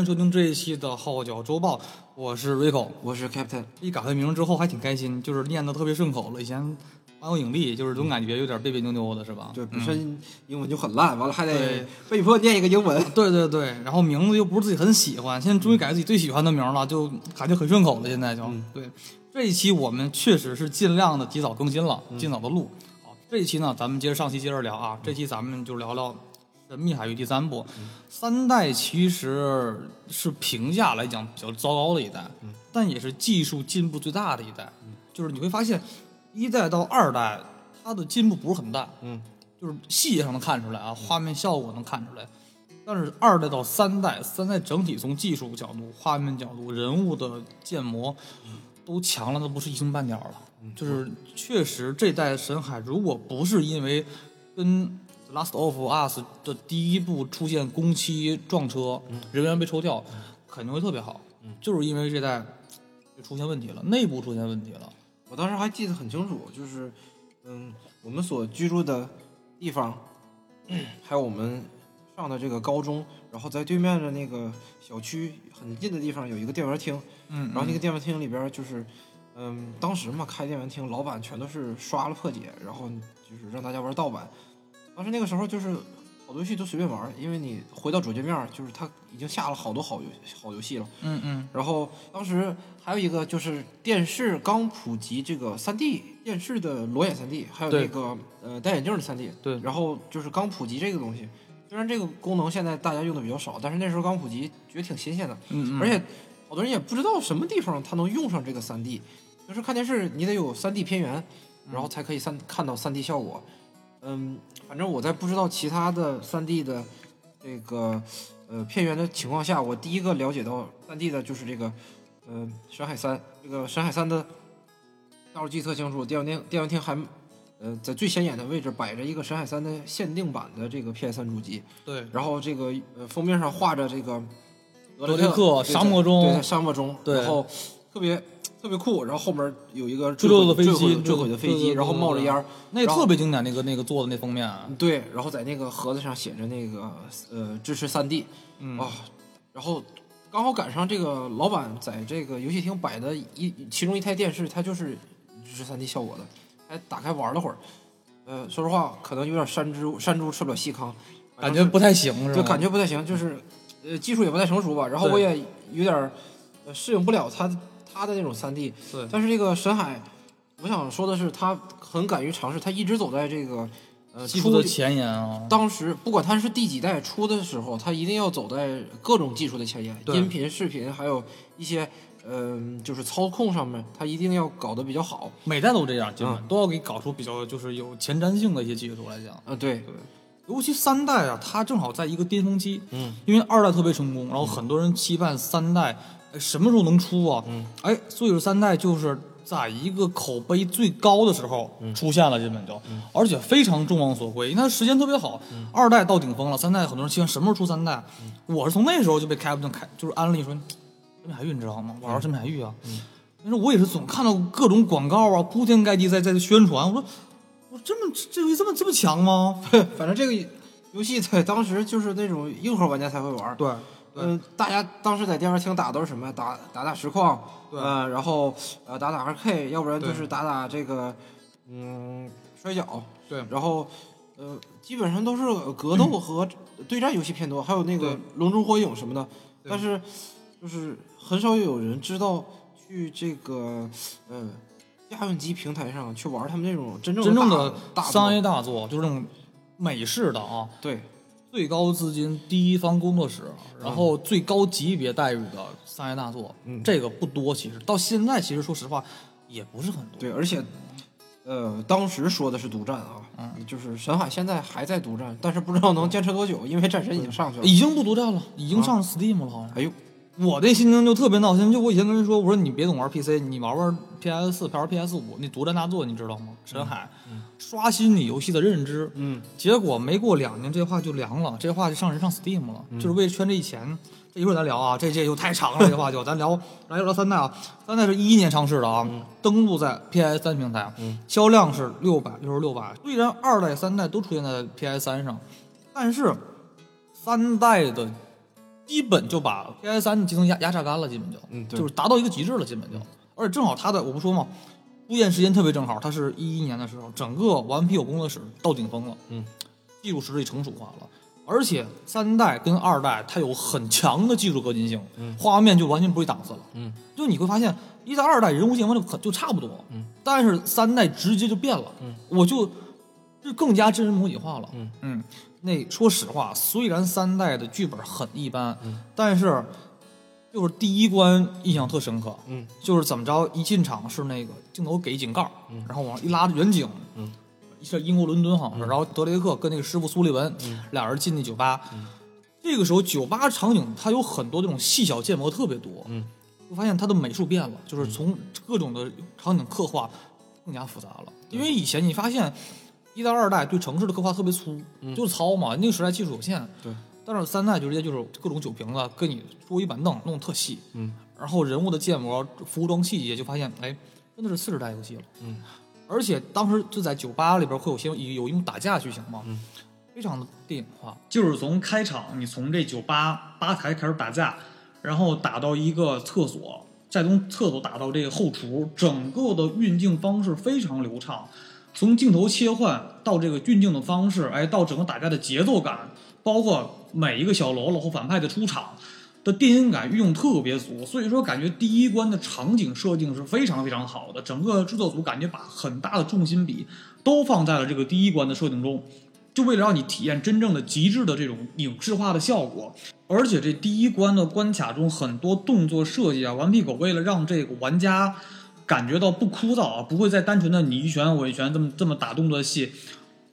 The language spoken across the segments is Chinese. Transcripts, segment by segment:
迎收听这一期的《号角周报》，我是 Rico。我是 Captain，一改回名之后还挺开心，就是念的特别顺口了。以前蛮有引力，就是总感觉有点别别扭扭的，是吧？对，本身英文就很烂，完了还得被迫念一个英文。对对对，然后名字又不是自己很喜欢，现在终于改自己最喜欢的名了，就感觉很顺口了。现在就、对这一期我们确实是尽量的提早更新了，尽早的录。好，这一期呢，咱们接着上期接着聊啊，这期咱们就聊聊《神秘海域》第三部。三代其实是评价来讲比较糟糕的一代，但也是技术进步最大的一代。就是你会发现，一代到二代它的进步不是很大，嗯，就是细节上能看出来啊，画面效果能看出来。但是二代到三代，三代整体从技术角度、画面角度、人物的建模，都强了，都不是一星半点了。就是确实这代神海，如果不是因为跟《Last of Us》的第一部出现工期撞车，人员被抽调，肯定会特别好。就是因为这代就出现问题了，内部出现问题了。我当时还记得很清楚，就是嗯，我们所居住的地方，还有我们上的这个高中，然后在对面的那个小区很近的地方有一个电玩厅，嗯，然后那个电玩厅里边就是，嗯，当时嘛开电玩厅，老板全都是刷了破解，然后就是让大家玩盗版。当时那个时候就是好多游戏都随便玩，因为你回到主界面，就是它已经下了好多好游好游戏了。嗯嗯然后当时还有一个就是电视刚普及这个三 D 电视的裸眼三 D，还有那个呃戴眼镜的三 D。对然后就是刚普及这个东西，虽然这个功能现在大家用的比较少，但是那时候刚普及，觉得挺新鲜的。嗯嗯，而且好多人也不知道什么地方它能用上这个三 D，就是看电视你得有三 D 片源，然后才可以三看到三 D 效果。嗯，反正我在不知道其他的三 D 的这个呃片源的情况下，我第一个了解到三 D 的就是这个呃山海三，这个山海三的道路记特清楚，电玩厅电玩厅还。呃，在最显眼的位置摆着一个深海三的限定版的这个 PS 三主机，对，然后这个呃封面上画着这个德雷格雷克沙漠中对，沙漠中，对然后特别特别酷，然后后面有一个坠落的飞机坠毁的飞机，然后冒着烟儿，那特别经典，那个那个做的那封面，啊对，然后在那个盒子上写着那个呃支持三 D 嗯啊，然后刚好赶上这个老板在这个游戏厅摆的一其中一台电视，它就是支持三 D 效果的，还打开玩了会儿，呃，说实话可能有点山猪山猪吃不了细糠，感觉不太行，是吧？就感觉不太行，就是呃技术也不太成熟吧，然后我也有点适应不了它它的那种三 D，对。但是这个沈海，我想说的是，他很敢于尝试，他一直走在这个呃出技术的前沿啊，当时不管他是第几代出的时候，他一定要走在各种技术的前沿，对。音频、视频，还有一些嗯、就是操控上面，他一定要搞得比较好。每代都这样，基本嗯。都要给搞出比较就是有前瞻性的一些技术来讲。啊、对，对，尤其三代啊，它正好在一个巅峰期，嗯，因为二代特别成功，然后很多人期盼三代，哎，什么时候能出啊？嗯，哎，所以说三代就是在一个口碑最高的时候出现了，基本就，而且非常众望所归，因为它时间特别好。二代到顶峰了，三代很多人期望什么时候出三代？我是从那时候就被 Captain 开，就是安利说，神秘海玉你知道吗？玩玩神秘海玉啊。那时候我也是总看到各种广告啊，铺天盖地在在宣传，我说。我说这么这游戏这么这么强吗？反正这个游戏在当时就是那种硬核玩家才会玩。对，嗯、大家当时在电玩厅打都是什么？打打打实况，对。呃，然后呃打打 2K，要不然就是打打这个嗯摔跤，对。然后呃基本上都是格斗和对战游戏偏多，还有那个龙珠火影什么的，但是就是很少有人知道去这个呃家用机平台上去玩他们那种真正真正的大作。商业大作，就是那种美式的啊，对最高资金第一方工作室，然后最高级别待遇的商业大作，嗯这个不多。其实到现在，其实说实话也不是很多。对，而且，呃，当时说的是独占啊，嗯就是神海现在还在独占，但是不知道能坚持多久，因为战神已经上去了。已经不独占了，已经上 Steam 了，好像。哎呦，我这心情就特别闹心，就我以前跟人说，我说你别总玩 PC，你玩玩 PS 四，玩 PS 五，那独占大作你知道吗？神海，刷新你游戏的认知。嗯，结果没过两年，这话就凉了，这话就上人上 Steam 了，嗯就是为了圈这一钱。这一会儿咱聊啊，这这又太长了，这话就咱聊来聊聊三代啊。三代是一一年上市的啊，登陆在 PS 三平台，嗯销量是六百六十六万。虽然二代、三代都出现在 PS 三上，但是三代的基本就把 PS 三的集成压压榨干了，基本就，嗯对就是达到一个极致了，基本就。而且正好它的，我不说嘛，出现时间特别正好，它是一一年的时候，整个顽皮狗工作室到顶峰了，嗯，技术实力成熟化了。而且三代跟二代它有很强的技术革新性，嗯画面就完全不会档次了，嗯，就你会发现一代、二代人物建模就很就差不多，嗯，但是三代直接就变了，嗯，我就就更加真人模拟化了，嗯。嗯，那说实话，虽然三代的剧本很一般，嗯但是就是第一关印象特深刻，嗯。就是怎么着一进场是那个镜头给井盖儿，嗯。然后往上一拉着远景，嗯，是英国伦敦好像是，然后德雷克跟那个师傅苏利文、嗯。俩人进那酒吧，这个时候酒吧场景它有很多这种细小建模特别多，嗯，我发现它的美术变了，就是从各种的场景刻画更加复杂了，因为以前你发现一代、二代对城市的刻画特别粗，就是糙嘛，那个时代技术有限，嗯对，但是三代就直接就是各种酒瓶子跟你桌椅板凳弄得特细，嗯，然后人物的建模、服装细节就发现，哎，真的是四十代游戏了，嗯，而且当时就在酒吧里边会有些有有一幕打架剧情嘛，嗯，非常的电影化，就是从开场你从这酒吧吧台开始打架，然后打到一个厕所，再从厕所打到这个后厨，整个的运镜方式非常流畅。从镜头切换到这个运镜的方式，哎，到整个打架的节奏感，包括每一个小喽啰或反派的出场的电影感运用特别足，所以说感觉第一关的场景设定是非常非常好的。整个制作组感觉把很大的重心比都放在了这个第一关的设定中，就为了让你体验真正的极致的这种影视化的效果。而且这第一关的关卡中很多动作设计啊，顽皮狗为了让这个玩家感觉到不枯燥啊，不会再单纯的你一拳我一拳这么这么打动作戏，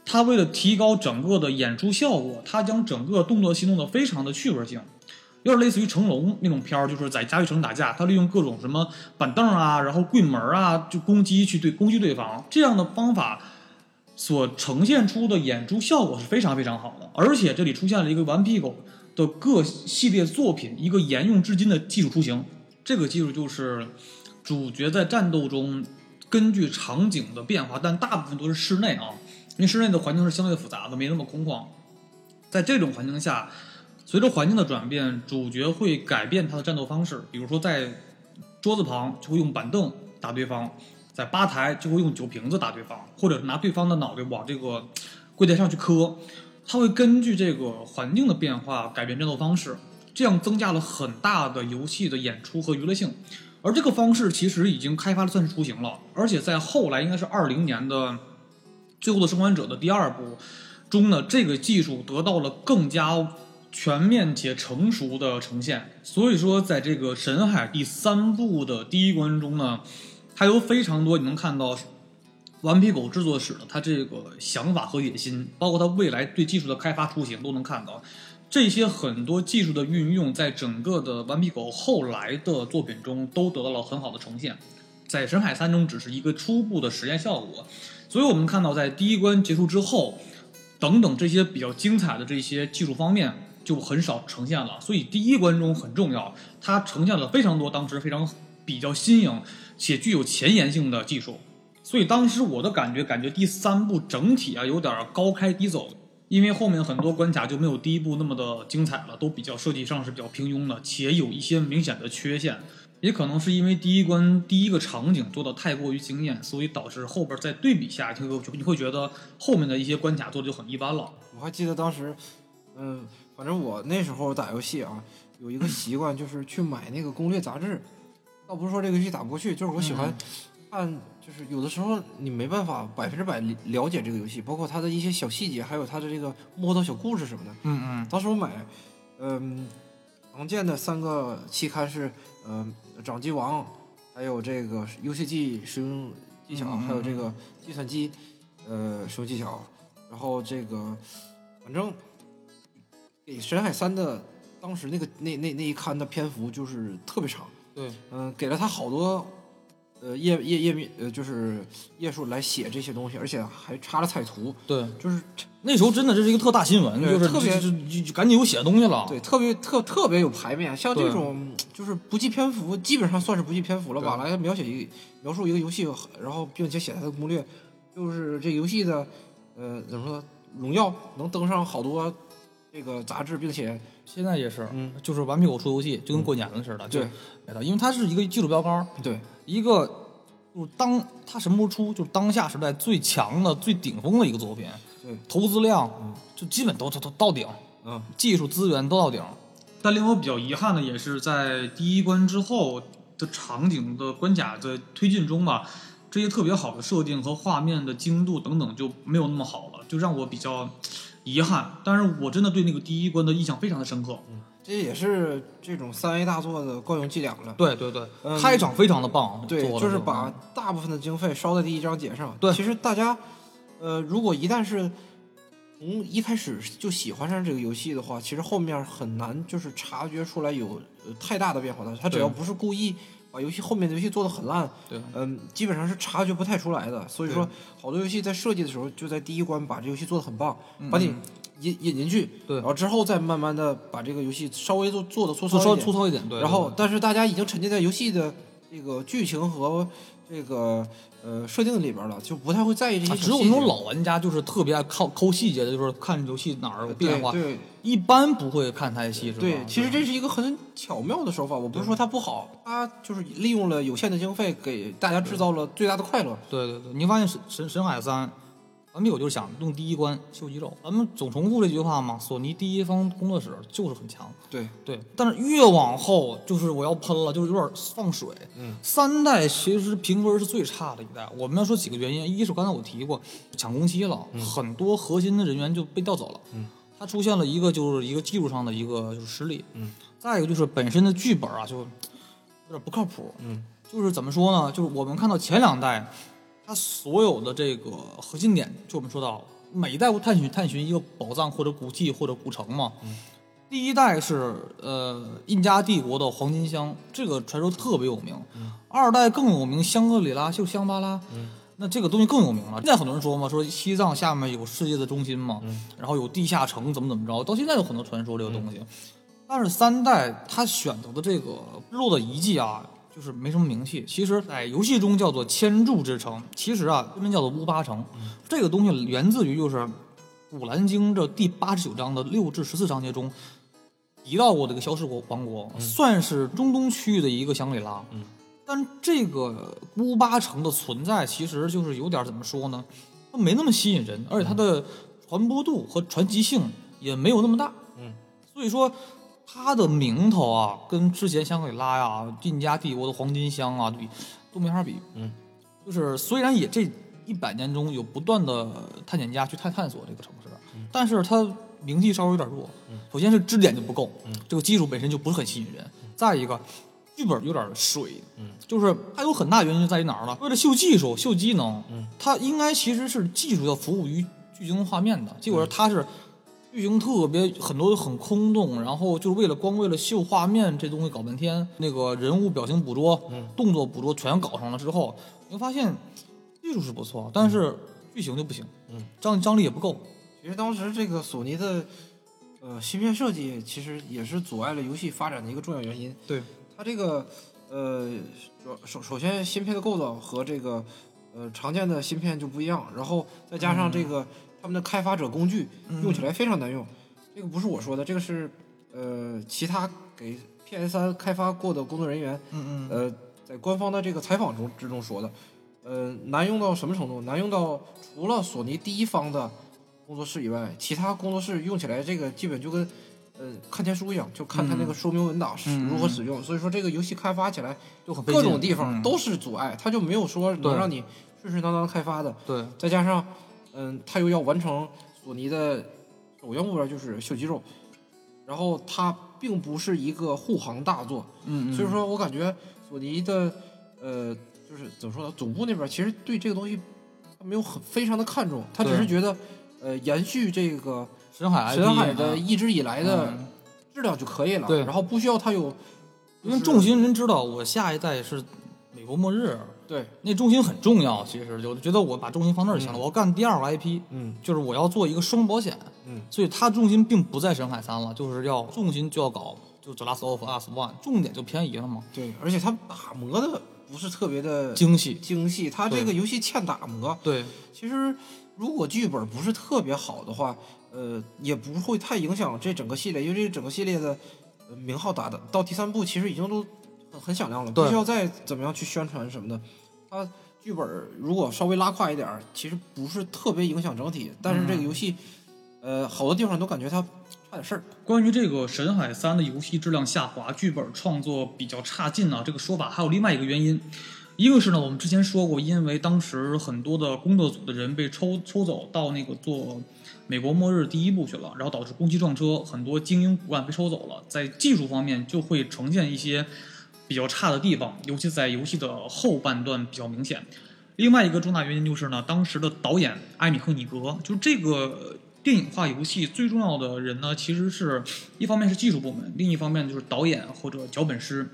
他为了提高整个的演出效果，他将整个动作戏弄得非常的趣味性。有点类似于成龙那种片儿，就是在家具城打架，他利用各种什么板凳啊，然后柜门啊，就攻击去对攻击对方，这样的方法所呈现出的演出效果是非常非常好的。而且这里出现了一个顽皮狗的各系列作品一个沿用至今的技术雏形，这个技术就是主角在战斗中根据场景的变化，但大部分都是室内啊，因为室内的环境是相对复杂的，没那么空旷。在这种环境下，随着环境的转变，主角会改变他的战斗方式，比如说在桌子旁就会用板凳打对方，在吧台就会用酒瓶子打对方，或者拿对方的脑袋往这个柜台上去磕。他会根据这个环境的变化改变战斗方式，这样增加了很大的游戏的演出和娱乐性。而这个方式其实已经开发的算是雏形了，而且在后来应该是二零年的《最后的生还者》的第二部中呢，这个技术得到了更加全面且成熟的呈现。所以说，在这个《神海》第三部的第一关中呢，它有非常多你能看到顽皮狗制作室的它这个想法和野心，包括它未来对技术的开发雏形都能看到。这些很多技术的运用，在整个的顽皮狗后来的作品中都得到了很好的呈现。在《神海三》中只是一个初步的实验效果，所以我们看到在第一关结束之后，等等这些比较精彩的这些技术方面就很少呈现了。所以第一关中很重要，它呈现了非常多当时非常比较新颖且具有前沿性的技术。所以当时我的感觉，感觉第三部整体啊有点高开低走，因为后面很多关卡就没有第一部那么的精彩了，都比较设计上是比较平庸的，且有一些明显的缺陷。也可能是因为第一关第一个场景做的太过于惊艳，所以导致后边在对比下，你会你会觉得后面的一些关卡做的就很一般了。我还记得当时，嗯，反正我那时候打游戏啊，有一个习惯就是去买那个攻略杂志。倒不是说这个游戏打不过去，就是我喜欢看，就是有的时候你没办法百分之百了解这个游戏，包括它的一些小细节，还有它的这个摸到小故事什么的。嗯嗯当时我买，嗯，常见的三个期刊是，嗯，掌机王，还有这个游戏机使用技巧，嗯嗯嗯还有这个计算机，呃，使用技巧。然后这个，反正给《神海三》的当时那个那那那一刊的篇幅就是特别长，对，嗯、给了他好多。呃，页页页面呃，就是页数来写这些东西，而且还插了彩图，对，就是那时候真的这是一个特大新闻，就是特别就就就就赶紧有写东西了。对，特别特特别有排面，像这种就是不计篇幅，基本上算是不计篇幅了吧？来描写一个描述一个游戏，然后并且写它的攻略，就是这游戏的呃怎么说，荣耀能登上好多这个杂志，并且现在也是，嗯，就是顽皮狗出游戏，就跟过年了似的，就对。因为它是一个技术标杆，对。一个就是当它什么时候出，就是当下时代最强的、最顶峰的一个作品，对，投资量就基本都都都到顶，嗯，技术资源都到顶。但令我比较遗憾的也是在第一关之后的场景的关卡的推进中吧，这些特别好的设定和画面的精度等等就没有那么好了，就让我比较遗憾。但是我真的对那个第一关的印象非常的深刻。嗯这也是这种三 A 大作的惯用伎俩了。对对对，嗯开场非常的棒，对，就是把大部分的经费烧在第一章节上。对其实大家，呃，如果一旦是从一开始就喜欢上这个游戏的话，其实后面很难就是察觉出来有、呃、太大的变化的。他只要不是故意把游戏后面的游戏做的很烂，对嗯，基本上是察觉不太出来的。所以说，好多游戏在设计的时候就在第一关把这游戏做的很棒，把你引引进去，嗯对然后之后再慢慢的把这个游戏稍微做做的粗糙粗糙一点粗糙一点，对。然后，但是大家已经沉浸在游戏的这个剧情和这个呃设定里边了，就不太会在意这些。只有那种老玩家就是特别爱抠抠细节的，就是看游戏哪儿有变化，对对一般不会看太细，是吧？对，其实这是一个很巧妙的手法，我不是说它不好，它就是利用了有限的经费，给大家制造了最大的快乐。对对对，你发现神神神海三，顽皮狗就是想用第一关秀肌肉，咱们总重复这句话嘛，索尼第一方工作室就是很强。对，对，但是越往后就是我要喷了，就是有点放水。嗯，三代其实评分是最差的一代。我们要说几个原因，一是刚才我提过抢工期了，很多核心的人员就被调走了。嗯，它出现了一个就是一个技术上的一个就是失利。嗯，再一个就是本身的剧本啊就有点不靠谱。嗯，就是怎么说呢？就是我们看到前两代，它所有的这个核心点，就我们说到每一代会探寻探寻一个宝藏或者古迹或者古城嘛。第一代是呃印加帝国的黄金乡，这个传说特别有名。二代更有名，香格里拉就香巴拉。那这个东西更有名了。现在很多人说嘛，说西藏下面有世界的中心嘛，然后有地下城怎么怎么着，到现在有很多传说这个东西。但是三代他选择的这个日落的遗迹啊，就是没什么名气。其实，在游戏中叫做千柱之城，其实啊，真名叫做乌巴城。这个东西源自于就是《古兰经》这第八十九章的六至十四章节中提到过这个消失国王国，算是中东区域的一个香格里拉。嗯，但这个乌巴城的存在，其实就是有点怎么说呢？它没那么吸引人，而且它的传播度和传奇性也没有那么大。嗯，所以说它的名头啊，跟之前香格里拉呀、印加帝国的黄金乡啊比都没法比。嗯，就是虽然也这一百年中有不断的探险家去探探索这个城市，但是它名气稍微有点弱。嗯首先是支点就不够，嗯这个技术本身就不是很吸引人。再一个，剧本有点水，嗯，就是它有很大原因就在于哪儿呢？为了秀技术、秀机能，嗯，它应该其实是技术要服务于剧情画面的，结果它是剧情特别很多很空洞，然后就是为了光为了秀画面这东西搞半天，那个人物表情捕捉、动作捕捉全搞上了之后，你会发现技术是不错，但是剧情就不行，嗯，张张力也不够。其实当时这个索尼的呃芯片设计，其实也是阻碍了游戏发展的一个重要原因。对，它这个呃，首首首先芯片的构造和这个呃常见的芯片就不一样，然后再加上这个、他们的开发者工具用起来非常难用。这个不是我说的，这个是呃其他给 PS 三开发过的工作人员嗯嗯，呃在官方的这个采访中之中说的。呃，难用到什么程度？难用到除了索尼第一方的工作室以外，其他工作室用起来这个基本就跟呃看天书一样，就看它那个说明文档是嗯如何使用。所以说这个游戏开发起来就很各种地方嗯都是阻碍，它就没有说能让你顺顺当当开发的。对，再加上嗯，他又要完成索尼的首要目标就是秀肌肉，然后它并不是一个护航大作，嗯嗯，所以说我感觉索尼的呃，就是怎么说呢，总部那边其实对这个东西他没有很非常的看重，他只是觉得呃延续这个深海深海的啊。一直以来的嗯。质量就可以了，对。然后不需要它有，因为重心您知道我下一代是美国末日，对，那重心很重要。其实就觉得我把重心放那儿就行了，我要干第二个 IP，嗯就是我要做一个双保险。嗯，所以它重心并不在深海三了，就是要重心就要搞就 The Last of Us One，重点就偏移了嘛，对，而且它打磨的不是特别的精细。精细，它这个游戏欠打磨，对，其实如果剧本不是特别好的话，呃，也不会太影响这整个系列，因为这整个系列的呃名号打的到第三部其实已经都很很响亮了，不需要再怎么样去宣传什么的。它剧本如果稍微拉胯一点儿，其实不是特别影响整体，但是这个游戏，呃，好多地方都感觉它差点事儿。关于这个《神海三》的游戏质量下滑、剧本创作比较差劲呢、这个说法还有另外一个原因。一个是呢，我们之前说过，因为当时很多的工作组的人被抽抽走到那个做美国末日第一部去了，然后导致攻击撞车，很多精英骨干被抽走了，在技术方面就会呈现一些比较差的地方，尤其在游戏的后半段比较明显。另外一个重大原因就是呢，当时的导演艾米赫尼格，就这个电影化游戏最重要的人呢，其实是一方面是技术部门，另一方面就是导演或者脚本师。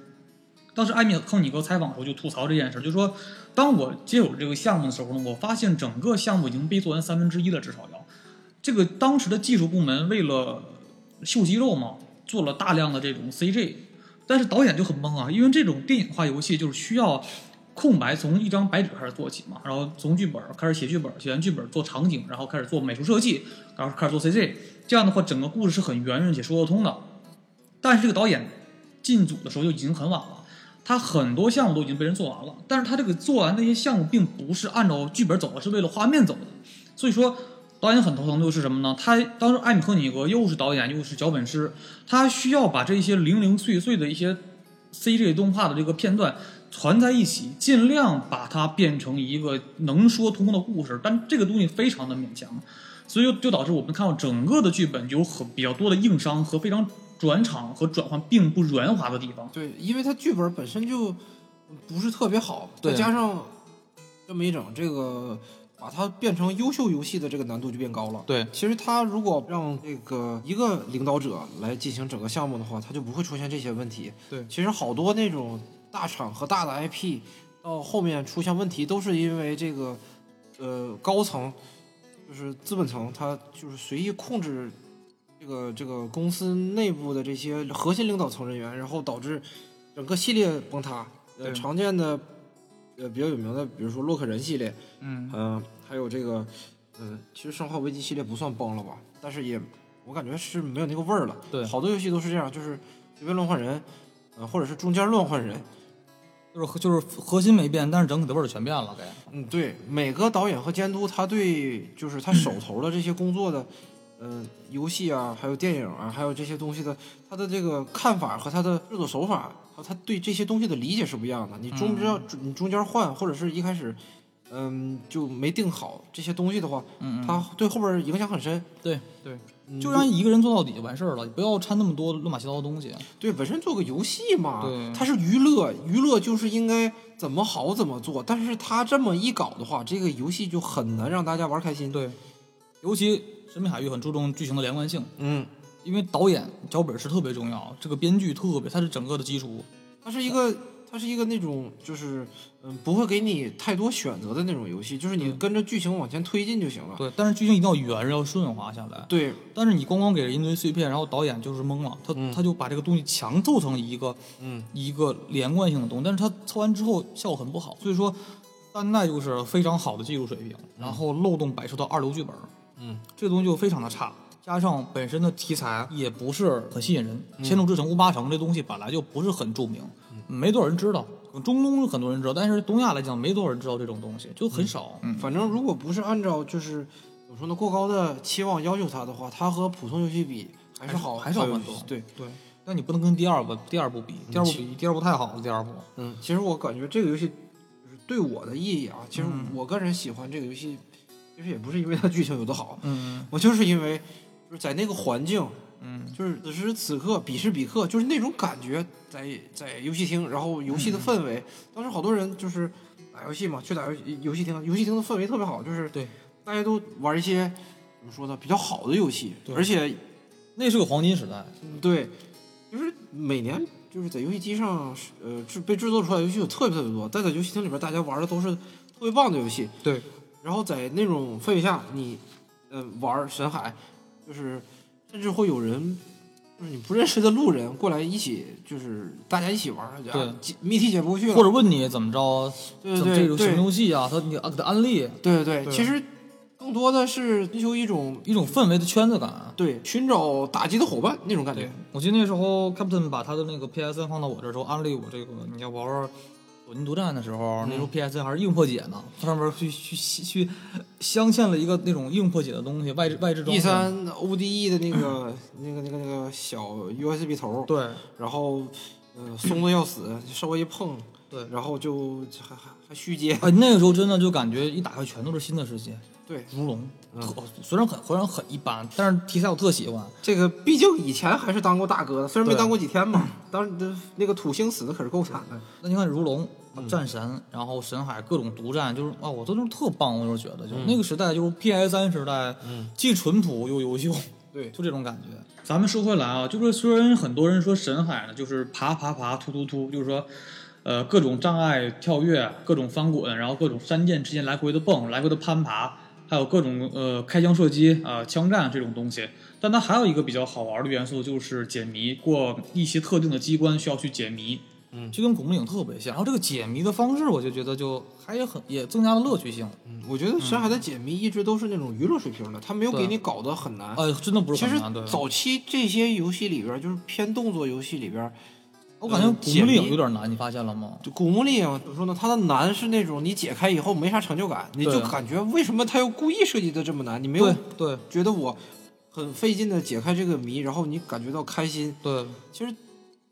当时艾米赫尼格采访的时候就吐槽这件事，就说当我接手这个项目的时候呢，我发现整个项目已经被做完三分之一了，至少要。这个当时的技术部门为了秀肌肉嘛，做了大量的这种 CG，但是导演就很懵啊，因为这种电影化游戏就是需要空白从一张白纸开始做起嘛，然后从剧本开始写剧本，写完剧本做场景，然后开始做美术设计，然后开始做 CG，这样的话整个故事是很圆润且说得通的。但是这个导演进组的时候就已经很晚了，他很多项目都已经被人做完了，但是他这个做完那些项目并不是按照剧本走的，是为了画面走的，所以说。导演很头疼，就是什么呢？他当时艾米赫尼格又是导演又是脚本师，他需要把这些零零碎碎的一些 CG 动画的这个片段攒在一起，尽量把它变成一个能说通的故事，但这个东西非常的勉强，所以就就导致我们看到整个的剧本有很比较多的硬伤和非常转场和转换并不圆滑的地方。对，因为它剧本本身就不是特别好，再加上这么一整，这个把它变成优秀游戏的这个难度就变高了。对，其实他如果让这个一个领导者来进行整个项目的话，他就不会出现这些问题。对其实好多那种大厂和大的 IP 到后面出现问题，都是因为这个呃高层就是资本层，他就是随意控制这个这个公司内部的这些核心领导层人员，然后导致整个系列崩塌。呃，常见的呃比较有名的，比如说洛克人系列，嗯，嗯、还有这个，嗯、其实《生化危机》系列不算崩了吧，但是也我感觉是没有那个味儿了。对好多游戏都是这样，就是随便乱换人，呃，或者是中间乱换人。就是就是核心没变，但是整体的味儿全变了，给。嗯，对，每个导演和监督他对就是他手头的这些工作的，呃，游戏啊，还有电影啊，还有这些东西的，他的这个看法和他的制作手法和他对这些东西的理解是不一样的。你中间、你中间换，或者是一开始，嗯，就没定好这些东西的话，嗯他对后边影响很深。对对，嗯就让一个人做到底就完事儿了，你不要掺那么多乱七八糟的东西。对，本身做个游戏嘛对，它是娱乐，娱乐就是应该怎么好怎么做。但是他这么一搞的话，这个游戏就很难让大家玩开心。，对，尤其《神秘海域》很注重剧情的连贯性，嗯，因为导演脚本是特别重要，这个编剧特别，它是整个的基础。它是一个，它是一个那种就是嗯，不会给你太多选择的那种游戏，就是你跟着剧情往前推进就行了。对，但是剧情一定要圆，要顺滑下来。对，但是你光光给了一堆碎片，然后导演就是懵了，他、他就把这个东西强凑成一个嗯，一个连贯性的东西，但是他凑完之后效果很不好，所以说三代就是非常好的技术水平，然后漏洞百出的二流剧本，嗯，这东西就非常的差，加上本身的题材也不是很吸引人，天纵之城》《乌八城》这东西本来就不是很著名，没多少人知道，中东很多人知道，但是东亚来讲没多少人知道这种东西，就很少。嗯，反正如果不是按照就是怎么说呢，过高的期望要求它的话，它和普通游戏比还是好，还是好很多对，对，但你不能跟第二部第二部比，第二部比第二部太好了，第二部。嗯，其实我感觉这个游戏就是对我的意义啊，其实嗯我个人喜欢这个游戏，其实也不是因为它剧情有多好，嗯。我就是因为就是在那个环境，嗯，就是此时此刻彼时彼刻，就是那种感觉在在游戏厅，然后游戏的氛围，当时好多人就是打游戏嘛，去打游戏游戏厅，游戏厅的氛围特别好，就是对，大家都玩一些怎么说呢比较好的游戏，对。而且那是个黄金时代。嗯对，就是每年就是在游戏机上呃制被制作出来的游戏有特别特别多，但在游戏厅里边大家玩的都是特别棒的游戏，对，然后在那种氛围下，你呃玩神海，就是甚至会有人。就是你不认识的路人过来一起，就是大家一起玩儿，对谜题解不过去了，或者问你怎么着，对怎么这对对种什么游戏啊？他你啊给他安利，对对对，其实更多的是追求一种一种氛围的圈子感。对寻找打击的伙伴那种感觉。，我记得那时候 Captain 把他的那个 PSN 放到我这时候，安利我这个你要玩玩索尼独占的时候，那时候 PS 还是硬破解呢，它上面去去去镶嵌了一个那种硬破解的东西，外置外置装 E 置。三 ODE 的那个、那个那个那个小 USB 头，对然后呃松的要死，稍微一碰，对，然后就还还还虚接，哎，那个时候真的就感觉一打开全都是新的世界，对，如龙，嗯特虽然很虽然很一般，但是题材我特喜欢。这个毕竟以前还是当过大哥的，虽然没当过几天嘛，当时那个土星死的可是够惨的。那你看如龙、战神，然后神海各种独占，就是啊，我都是特棒，我就是觉得，就那个时代就是 PS 三时代，既淳朴又优秀，对，就这种感觉。咱们说回来啊，就是虽然很多人说神海呢，就是爬爬爬、突突突，就是说，呃，各种障碍跳跃、各种翻滚，然后各种山涧之间来回的蹦、来回的攀爬，还有各种呃开枪射击啊、呃枪战这种东西。但它还有一个比较好玩的元素，就是解谜，过一些特定的机关需要去解谜。嗯就跟古墓丽影特别像，然后这个解谜的方式，我就觉得就还也很也增加了乐趣性。嗯，我觉得深海的解谜一直都是那种娱乐水平的，他没有给你搞得很难。呃，真的不是其实很难，对。早期这些游戏里边，就是偏动作游戏里边，我感觉呃古墓丽影有点难，你发现了吗？就古墓丽影怎么说呢？它的难是那种你解开以后没啥成就感，你就感觉为什么它要故意设计的这么难？你没有对对觉得我很费劲的解开这个谜，然后你感觉到开心。对其实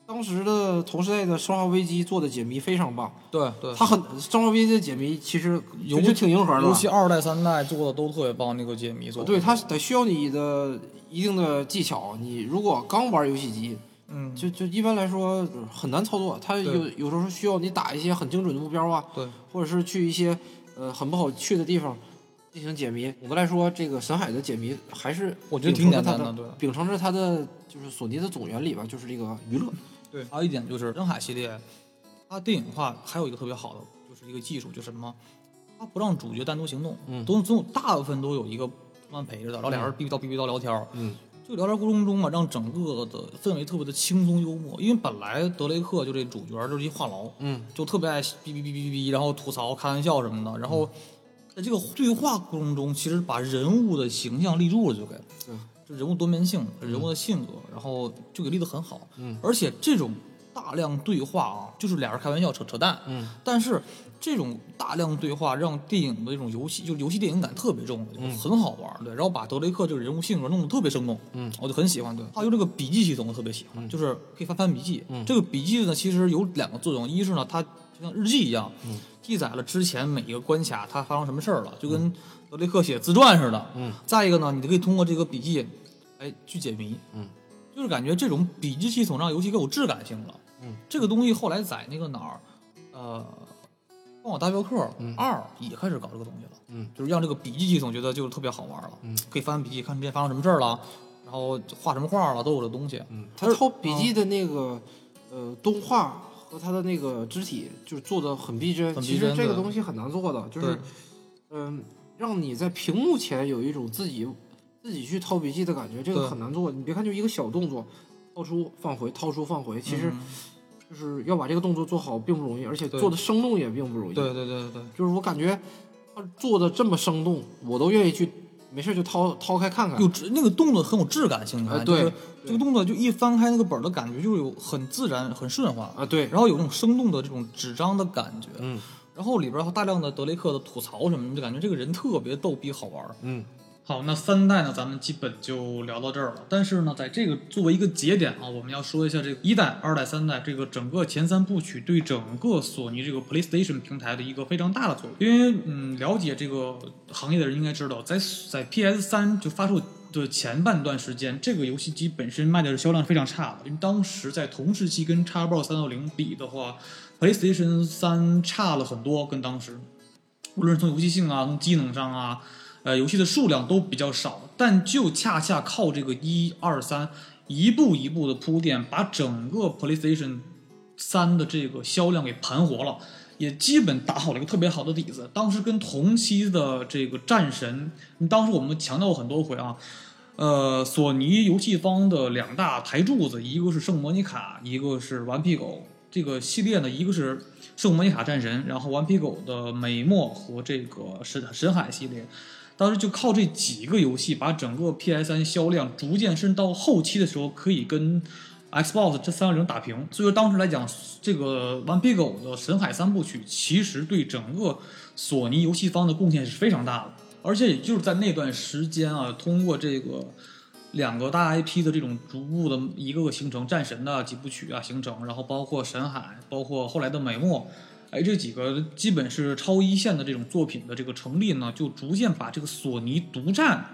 当时的同时代的《生化危机》做的解谜非常棒，对对，它很《生化危机》的解谜其实游就就挺迎合的。尤其二代三代做的都特别棒，那个解谜。对，它得需要你的一定的技巧。你如果刚玩游戏机，嗯，就就一般来说很难操作。它有有时候需要你打一些很精准的目标啊，对或者是去一些呃很不好去的地方进行解谜。总的来说，这个神海的解谜还是我觉得挺简单的，对。秉承着它的就是索尼的总原理吧，就是这个娱乐。对，还有一点就是深海系列，它电影化还有一个特别好的，就是一个技术，就是什么，它不让主角单独行动，嗯都总有大部分都有一个慢陪着的，然后俩人逼逼叨逼逼叨聊天儿，嗯，这个聊天过程中嘛，让整个的氛围特别的轻松幽默，因为本来德雷克就这主角就是一话痨，嗯，就特别爱哔哔哔哔哔哔，然后吐槽、开玩笑什么的，然后在这个对话过程中，其实把人物的形象立住了，就给，对，就人物多面性、人物的性格，然后就给立得很好，嗯，而且这种大量对话啊，就是俩人开玩笑扯扯淡，嗯，但是这种大量对话让电影的这种游戏，就是游戏电影感特别重，嗯。很好玩，对，然后把德雷克这个人物性格弄得特别生动，嗯，我就很喜欢，对，他用这个笔记系统我特别喜欢，就是可以翻翻笔记，嗯。这个笔记呢其实有两个作用，一是呢它就像日记一样，嗯。记载了之前每一个关卡它发生什么事儿了，就跟德雷克写自传似的，嗯，再一个呢，你就可以通过这个笔记，哎，去解谜，嗯，就是感觉这种笔记系统让游戏更有质感性了。嗯，这个东西后来在那个哪儿，呃，《荒岛大镖客嗯二》也开始搞这个东西了。嗯，就是让这个笔记系统觉得就是特别好玩了。嗯，可以翻翻笔记，看之前发生什么事儿了，然后画什么画了，都有这东西。嗯，他抄笔记的那个呃动画和他的那个肢体，就是做的很逼真。其实这个东西很难做的，就是嗯、让你在屏幕前有一种自己自己去掏笔记的感觉，这个很难做。你别看就一个小动作，掏出放回，掏出放回，其实嗯就是要把这个动作做好并不容易，而且做的生动也并不容易。对对对对就是我感觉他做的这么生动，我都愿意去没事就掏掏开看看有。质那个动作很有质感性，你看，呃对就是这个动作就一翻开那个本儿的感觉，就是有很自然、很顺滑，啊，对，然后有那种生动的这种纸张的感觉。嗯然后里边还有大量的德雷克的吐槽什么的，就感觉这个人特别逗逼好玩儿。嗯好，那三代呢，咱们基本就聊到这儿了。但是呢，在这个作为一个节点啊，我们要说一下这个一代、二代、三代这个整个前三部曲对整个索尼这个 PlayStation 平台的一个非常大的作用。因为嗯，了解这个行业的人应该知道，在在 PS 三就发售的前半段时间，这个游戏机本身卖的销量非常差的。因为当时在同时期跟 Xbox 三六零比的话，PlayStation 三差了很多，跟当时无论是从游戏性啊，从机能上啊。呃，游戏的数量都比较少，但就恰恰靠这个一二三一步一步的铺垫，把整个 PlayStation 三的这个销量给盘活了，也基本打好了一个特别好的底子。当时跟同期的这个战神，当时我们强调过很多回啊，呃，索尼游戏方的两大台柱子，一个是圣莫妮卡，一个是顽皮狗。这个系列呢，一个是圣莫尼卡战神，然后顽皮狗的美墨和这个神神海系列。当时就靠这几个游戏，把整个 PS 3销量逐渐甚至到后期的时候可以跟 Xbox 这三六零打平。所以说当时来讲，这个 One Big 狗的神海三部曲其实对整个索尼游戏方的贡献是非常大的。而且也就是在那段时间啊，通过这个两个大 IP 的这种逐步的一个个形成，战神的几部曲啊形成，然后包括神海，包括后来的美墨。哎，这几个基本是超一线的这种作品的这个成立呢，就逐渐把这个索尼独占、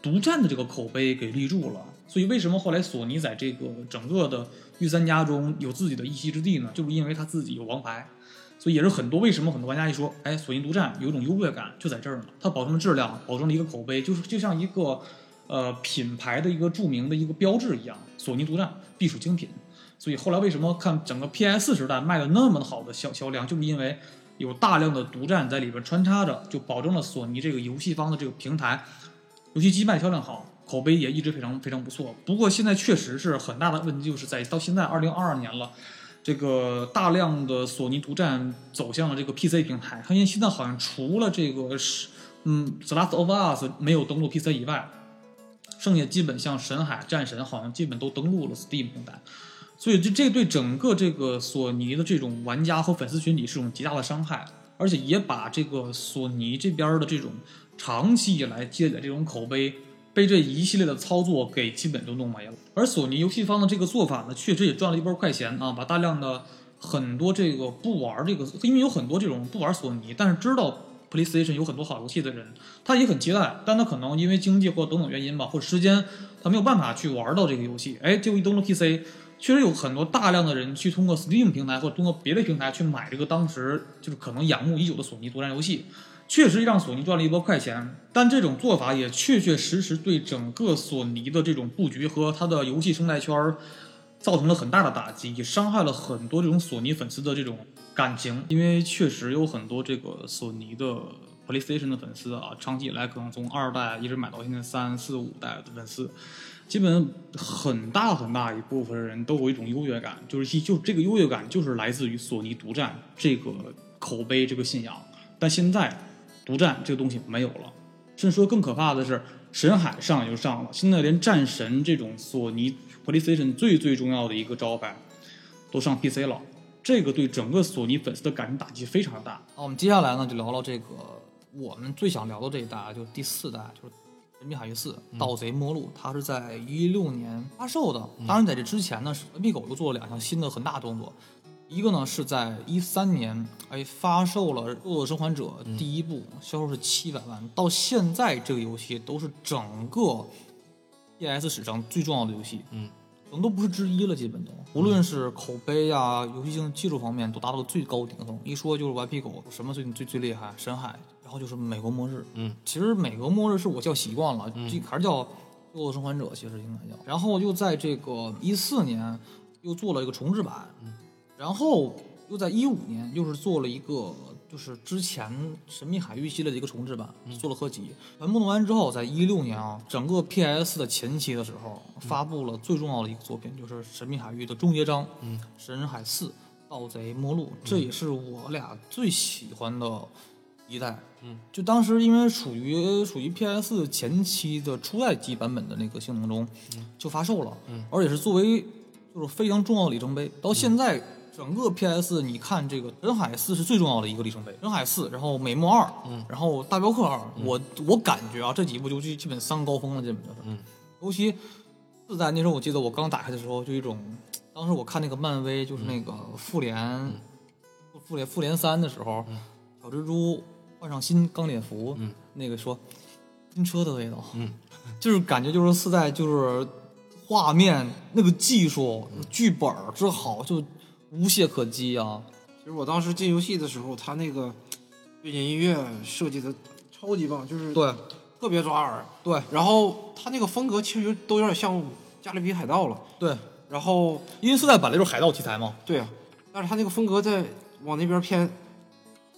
独占的这个口碑给立住了。所以为什么后来索尼在这个整个的御三家中有自己的一席之地呢？就是因为他自己有王牌。所以也是很多为什么很多玩家一说，哎，索尼独占有一种优越感，就在这儿呢。它保证了质量，保证了一个口碑，就是就像一个呃品牌的一个著名的一个标志一样，索尼独占必属精品。所以后来为什么看整个 PS 时代卖的那么好的销销量，就是因为有大量的独占在里边穿插着，就保证了索尼这个游戏方的这个平台游戏机卖销量好，口碑也一直非常非常不错。不过现在确实是很大的问题，就是在到现在二零二二年了，这个大量的索尼独占走向了这个 PC 平台。它现现在好像除了这个是嗯《The Last of Us》没有登陆 PC 以外，剩下基本像神海、战神好像基本都登陆了 Steam 平台。所以这这对整个这个索尼的这种玩家和粉丝群体是一种极大的伤害，而且也把这个索尼这边的这种长期以来积累的这种口碑，被这一系列的操作给基本都弄没了。而索尼游戏方的这个做法呢，确实也赚了一波快钱啊，把大量的很多这个不玩这个，因为有很多这种不玩索尼，但是知道 PlayStation 有很多好游戏的人，他也很期待，但他可能因为经济或等等原因吧，或者时间，他没有办法去玩到这个游戏，哎，就一登录 PC。确实有很多大量的人去通过 Steam 平台或者通过别的平台去买这个当时就是可能仰慕已久的索尼独占游戏，确实让索尼赚了一波快钱。但这种做法也确确实实对整个索尼的这种布局和它的游戏生态圈儿造成了很大的打击，也伤害了很多这种索尼粉丝的这种感情。因为确实有很多这个索尼的 PlayStation 的粉丝啊，长期以来可能从二代一直买到现在三四五代的粉丝。基本很大很大一部分人都有一种优越感，就是就这个优越感就是来自于索尼独占这个口碑这个信仰。但现在独占这个东西没有了，甚至说更可怕的是，神海上也就上了，现在连战神这种索尼 PlayStation 最最重要的一个招牌都上 PC 了，这个对整个索尼粉丝的感情打击非常大。那我们接下来呢，就聊聊这个我们最想聊的这一代，就是第四代，就是。《神秘海域四：盗贼末路》，它是在一六年发售的。当然，在这之前呢，顽皮狗又做了两项新的很大动作。一个呢是在一三年，哎，发售了《恶作生还者》第一部，销售是七百万。到现在，这个游戏都是整个 PS 史上最重要的游戏，嗯，可能都不是之一了，基本都。无论是口碑啊、游戏性、技术方面，都达到了最高顶峰。一说就是顽皮狗，什么最最最厉害？深海。然后就是美国末日，嗯，其实美国末日是我叫习惯了，这还是叫《恶作生还者》，其实应该叫。然后又在这个一四年又做了一个重置版，嗯，然后又在一五年又是做了一个就是之前《神秘海域》系列的一个重置版，做了合集。全部弄完之后，在一六年啊，整个 PS 的前期的时候，发布了最重要的一个作品，就是《神秘海域》的终结章，嗯，《神海四：盗贼末路》，这也是我俩最喜欢的。一代，嗯，就当时因为属于属于 PS 前期的初代机版本的那个性能中，就发售了，嗯，而且是作为就是非常重要的里程碑。到现在，整个 PS 你看这个《人海四》是最重要的一个里程碑，《人海四》，然后《美墨二》，嗯，然后《大镖客二》，我我感觉啊，这几部就基本三高峰了，基本就是，嗯，尤其四代那时候，我记得我刚打开的时候，就一种，当时我看那个漫威，就是那个复联，复联复联三的时候，小蜘蛛。换上新钢铁服，嗯，那个说新车的味道，嗯，就是感觉就是四代就是画面那个技术、剧本之好，就无懈可击啊。其实我当时进游戏的时候，他那个背景音乐设计的超级棒，就是对，特别抓耳。对，然后他那个风格其实都有点像《加勒比海盗》了。对，然后因为四代本来就是海盗题材嘛。对啊，但是他那个风格在往那边偏。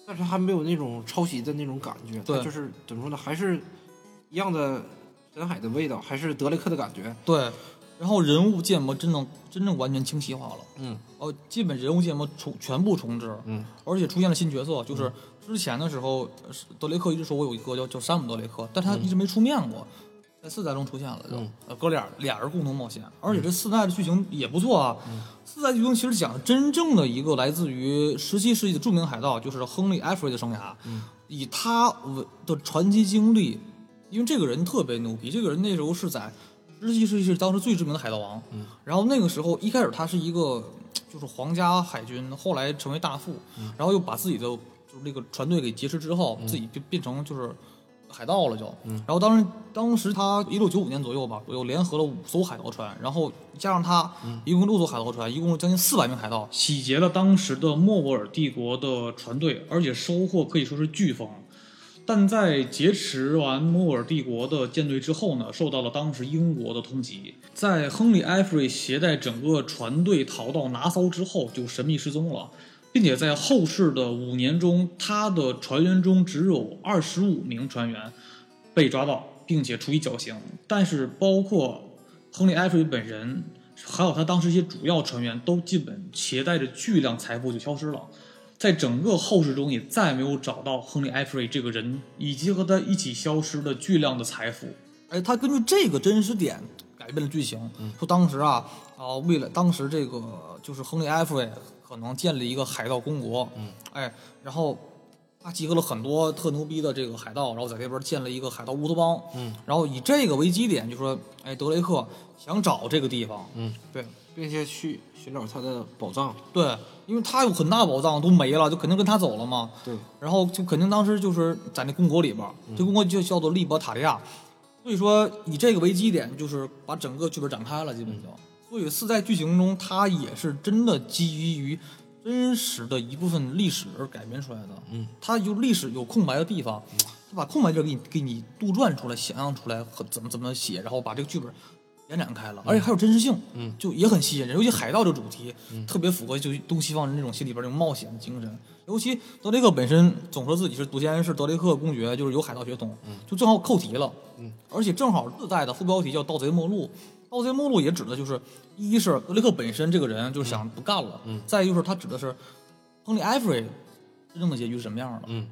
但是还没有那种抄袭的那种感觉，对，就是怎么说呢，还是一样的深海的味道，还是德雷克的感觉。对，然后人物建模真正真正完全清晰化了，嗯，哦，基本人物建模重全部重置，嗯，而且出现了新角色，就是之前的时候，德雷克一直说我有一个叫叫山姆德雷克，但他一直没出面过，在四代中出现了就，嗯。呃，哥俩俩人共同冒险，而且这四代的剧情也不错啊，四代剧情其实讲真正的一个来自于十七世纪的著名海盗，就是亨利·艾弗瑞的生涯，以他为的传奇经历，因为这个人特别牛逼，这个人那时候是在十七世纪是当时最知名的海盗王，然后那个时候一开始他是一个就是皇家海军，后来成为大副，然后又把自己的就是那个船队给劫持之后，自己就变成就是海盗了就，然后当时当时他一六九五年左右吧，左右联合了五艘海盗船，然后加上他一共六艘海盗船，一共将近四百名海盗，洗劫了当时的莫卧尔帝国的船队，而且收获可以说是巨丰。但在劫持完莫卧尔帝国的舰队之后呢，受到了当时英国的通缉。在亨利·埃弗瑞携带整个船队逃到拿骚之后，就神秘失踪了，并且在后世的五年中，他的船员中只有二十五名船员被抓到，并且处以绞刑。但是，包括亨利·埃弗瑞本人，还有他当时一些主要船员，都基本携带着巨量财富就消失了。在整个后世中，也再没有找到亨利·埃弗瑞这个人，以及和他一起消失的巨量的财富。哎，他根据这个真实点改变了剧情，说当时啊啊，为了当时这个就是亨利·埃弗瑞可能建立一个海盗公国，嗯，哎，然后他集合了很多特牛逼的这个海盗，然后在这边建了一个海盗乌托邦，嗯，然后以这个为基点，就说，哎，德雷克想找这个地方，嗯，对。并且去寻找他的宝藏。对，因为他有很大宝藏都没了，就肯定跟他走了嘛，对，然后就肯定当时就是在那公国里边儿，这公国就叫做利伯塔利亚，所以说以这个为基点，就是把整个剧本展开了，基本就。所以四在剧情中，它也是真的基于真实的一部分历史而改编出来的。嗯，它就历史有空白的地方，它把空白地儿给你给你杜撰出来，想象出来和怎么怎么写，然后把这个剧本延展开了，而且还有真实性，嗯，就也很吸引人。尤其海盗这个主题，特别符合就东西方人那种心里边那种冒险的精神。尤其德雷克本身总说自己是独先是德雷克公爵，就是有海盗血统，就正好扣题了。嗯，而且正好自带的副标题叫《盗贼末路》，盗贼目录也指的就是，一是格雷克本身这个人就是想不干了，嗯再一就是他指的是亨利·艾弗瑞真正的结局是什么样的。嗯，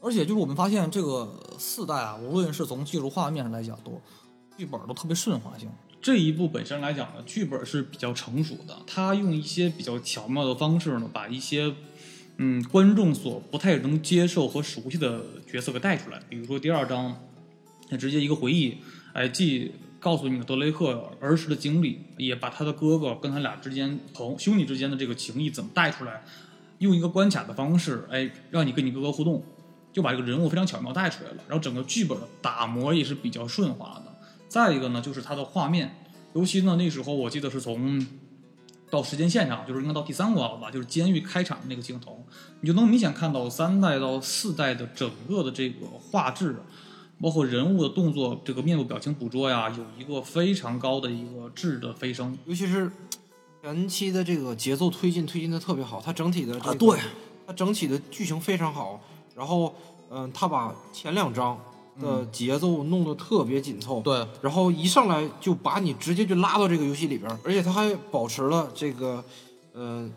而且就是我们发现这个四代啊，无论是从技术画面上来讲，都剧本都特别顺滑性。这一部本身来讲呢，剧本是比较成熟的，他用一些比较巧妙的方式呢，把一些嗯观众所不太能接受和熟悉的角色给带出来。比如说第二章，那直接一个回忆，哎，既告诉你德雷克儿时的经历，也把他的哥哥跟他俩之间同兄弟之间的这个情谊怎么带出来，用一个关卡的方式，哎，让你跟你哥哥互动，就把这个人物非常巧妙带出来了。然后整个剧本的打磨也是比较顺滑的。再一个呢，就是它的画面，尤其呢那时候我记得是从到时间线上，就是应该到第三关了吧，就是监狱开场的那个镜头，你就能明显看到三代到四代的整个的这个画质，包括人物的动作，这个面部表情捕捉呀，有一个非常高的一个质的飞升。尤其是前期的这个节奏推进推进的特别好，它整体的这个、啊对，它整体的剧情非常好。然后，嗯、它把前两章的节奏弄得特别紧凑，对，然后一上来就把你直接就拉到这个游戏里边儿，而且它还保持了这个，呃，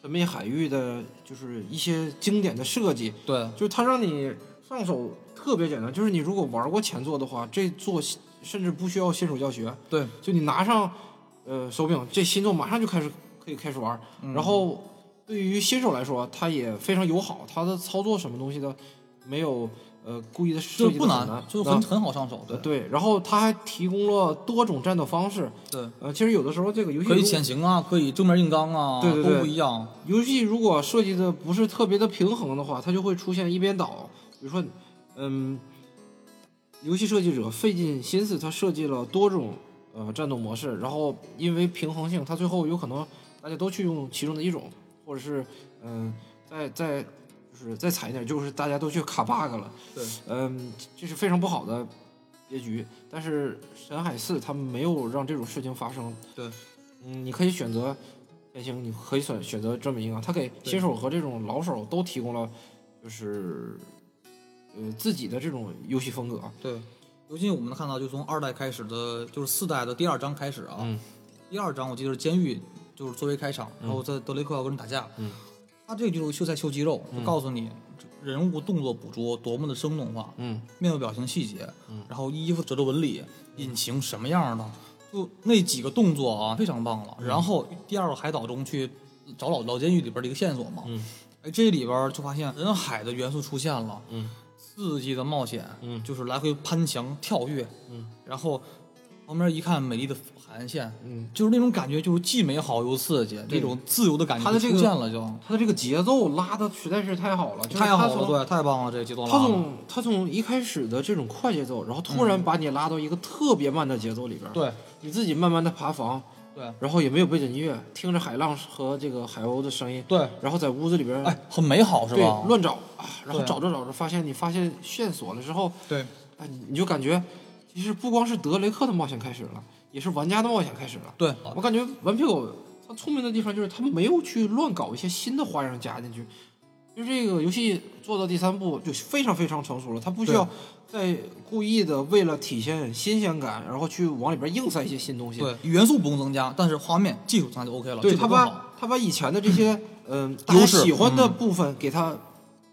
神秘海域的，就是一些经典的设计，对，就是它让你上手特别简单，就是你如果玩过前作的话，这作甚至不需要新手教学，对，就你拿上呃手柄，这新作马上就开始可以开始玩。嗯然后对于新手来说，它也非常友好，它的操作什么东西的没有呃故意的设计就不难，就很很好上手。对，对。然后它还提供了多种战斗方式，对，呃，其实有的时候这个游戏可以如潜行啊，可以正面硬刚啊，对对对都不一样。游戏如果设计的不是特别的平衡的话，它就会出现一边倒。比如说，嗯，游戏设计者费尽心思，他设计了多种呃战斗模式，然后因为平衡性，他最后有可能大家都去用其中的一种，或者是嗯、再再就是再惨一点，就是大家都去卡 bug 了。对，嗯，这是非常不好的结局。但是神海四他没有让这种事情发生。对，嗯，你可以选择天行，你可以选选择这么一个，他给新手和这种老手都提供了就是呃自己的这种游戏风格。对，尤其我们能看到，就从二代开始的，就是四代的第二章开始啊。嗯第二章我记得是监狱，就是作为开场，然后在德雷克要跟人打架。嗯，他这个就是秀才秀肌肉，就告诉你人物动作捕捉多么的生动化，嗯面部表情细节，然后衣服褶皱纹理、引擎什么样的，就那几个动作啊，非常棒了。嗯然后第二个海岛中去找老老监狱里边的一个线索嘛，嗯哎，这里边就发现人海的元素出现了，嗯刺激的冒险，嗯。就是来回攀墙跳跃，嗯，然后旁边一看美丽的海岸线，嗯，就是那种感觉，就是既美好又刺激，对那种自由的感觉就它的这个出现了就，他的这个节奏拉的实在是太好了，就是太好了，对，太棒了，这个节奏拉的，他从他从一开始的这种快节奏，然后突然把你拉到一个特别慢的节奏里边，，对。你自己慢慢的爬房，对然后也没有背景音乐，听着海浪和这个海鸥的声音，对，然后在屋子里边，哎，很美好是吧？对？乱找啊，然后找着找着发现你发现线索了之后，对。哎，你你就感觉其实不光是德雷克的冒险开始了，也是玩家的冒险开始了。对，我感觉顽皮狗它聪明的地方就是他们没有去乱搞一些新的花样加进去，就这个游戏做到第三部就非常非常成熟了，它不需要再故意的为了体现新鲜感，然后去往里边硬塞一些新东西。对，元素不用增加，但是画面技术上就 OK 了，对，他把他把以前的这些 嗯、大家喜欢的嗯部分给它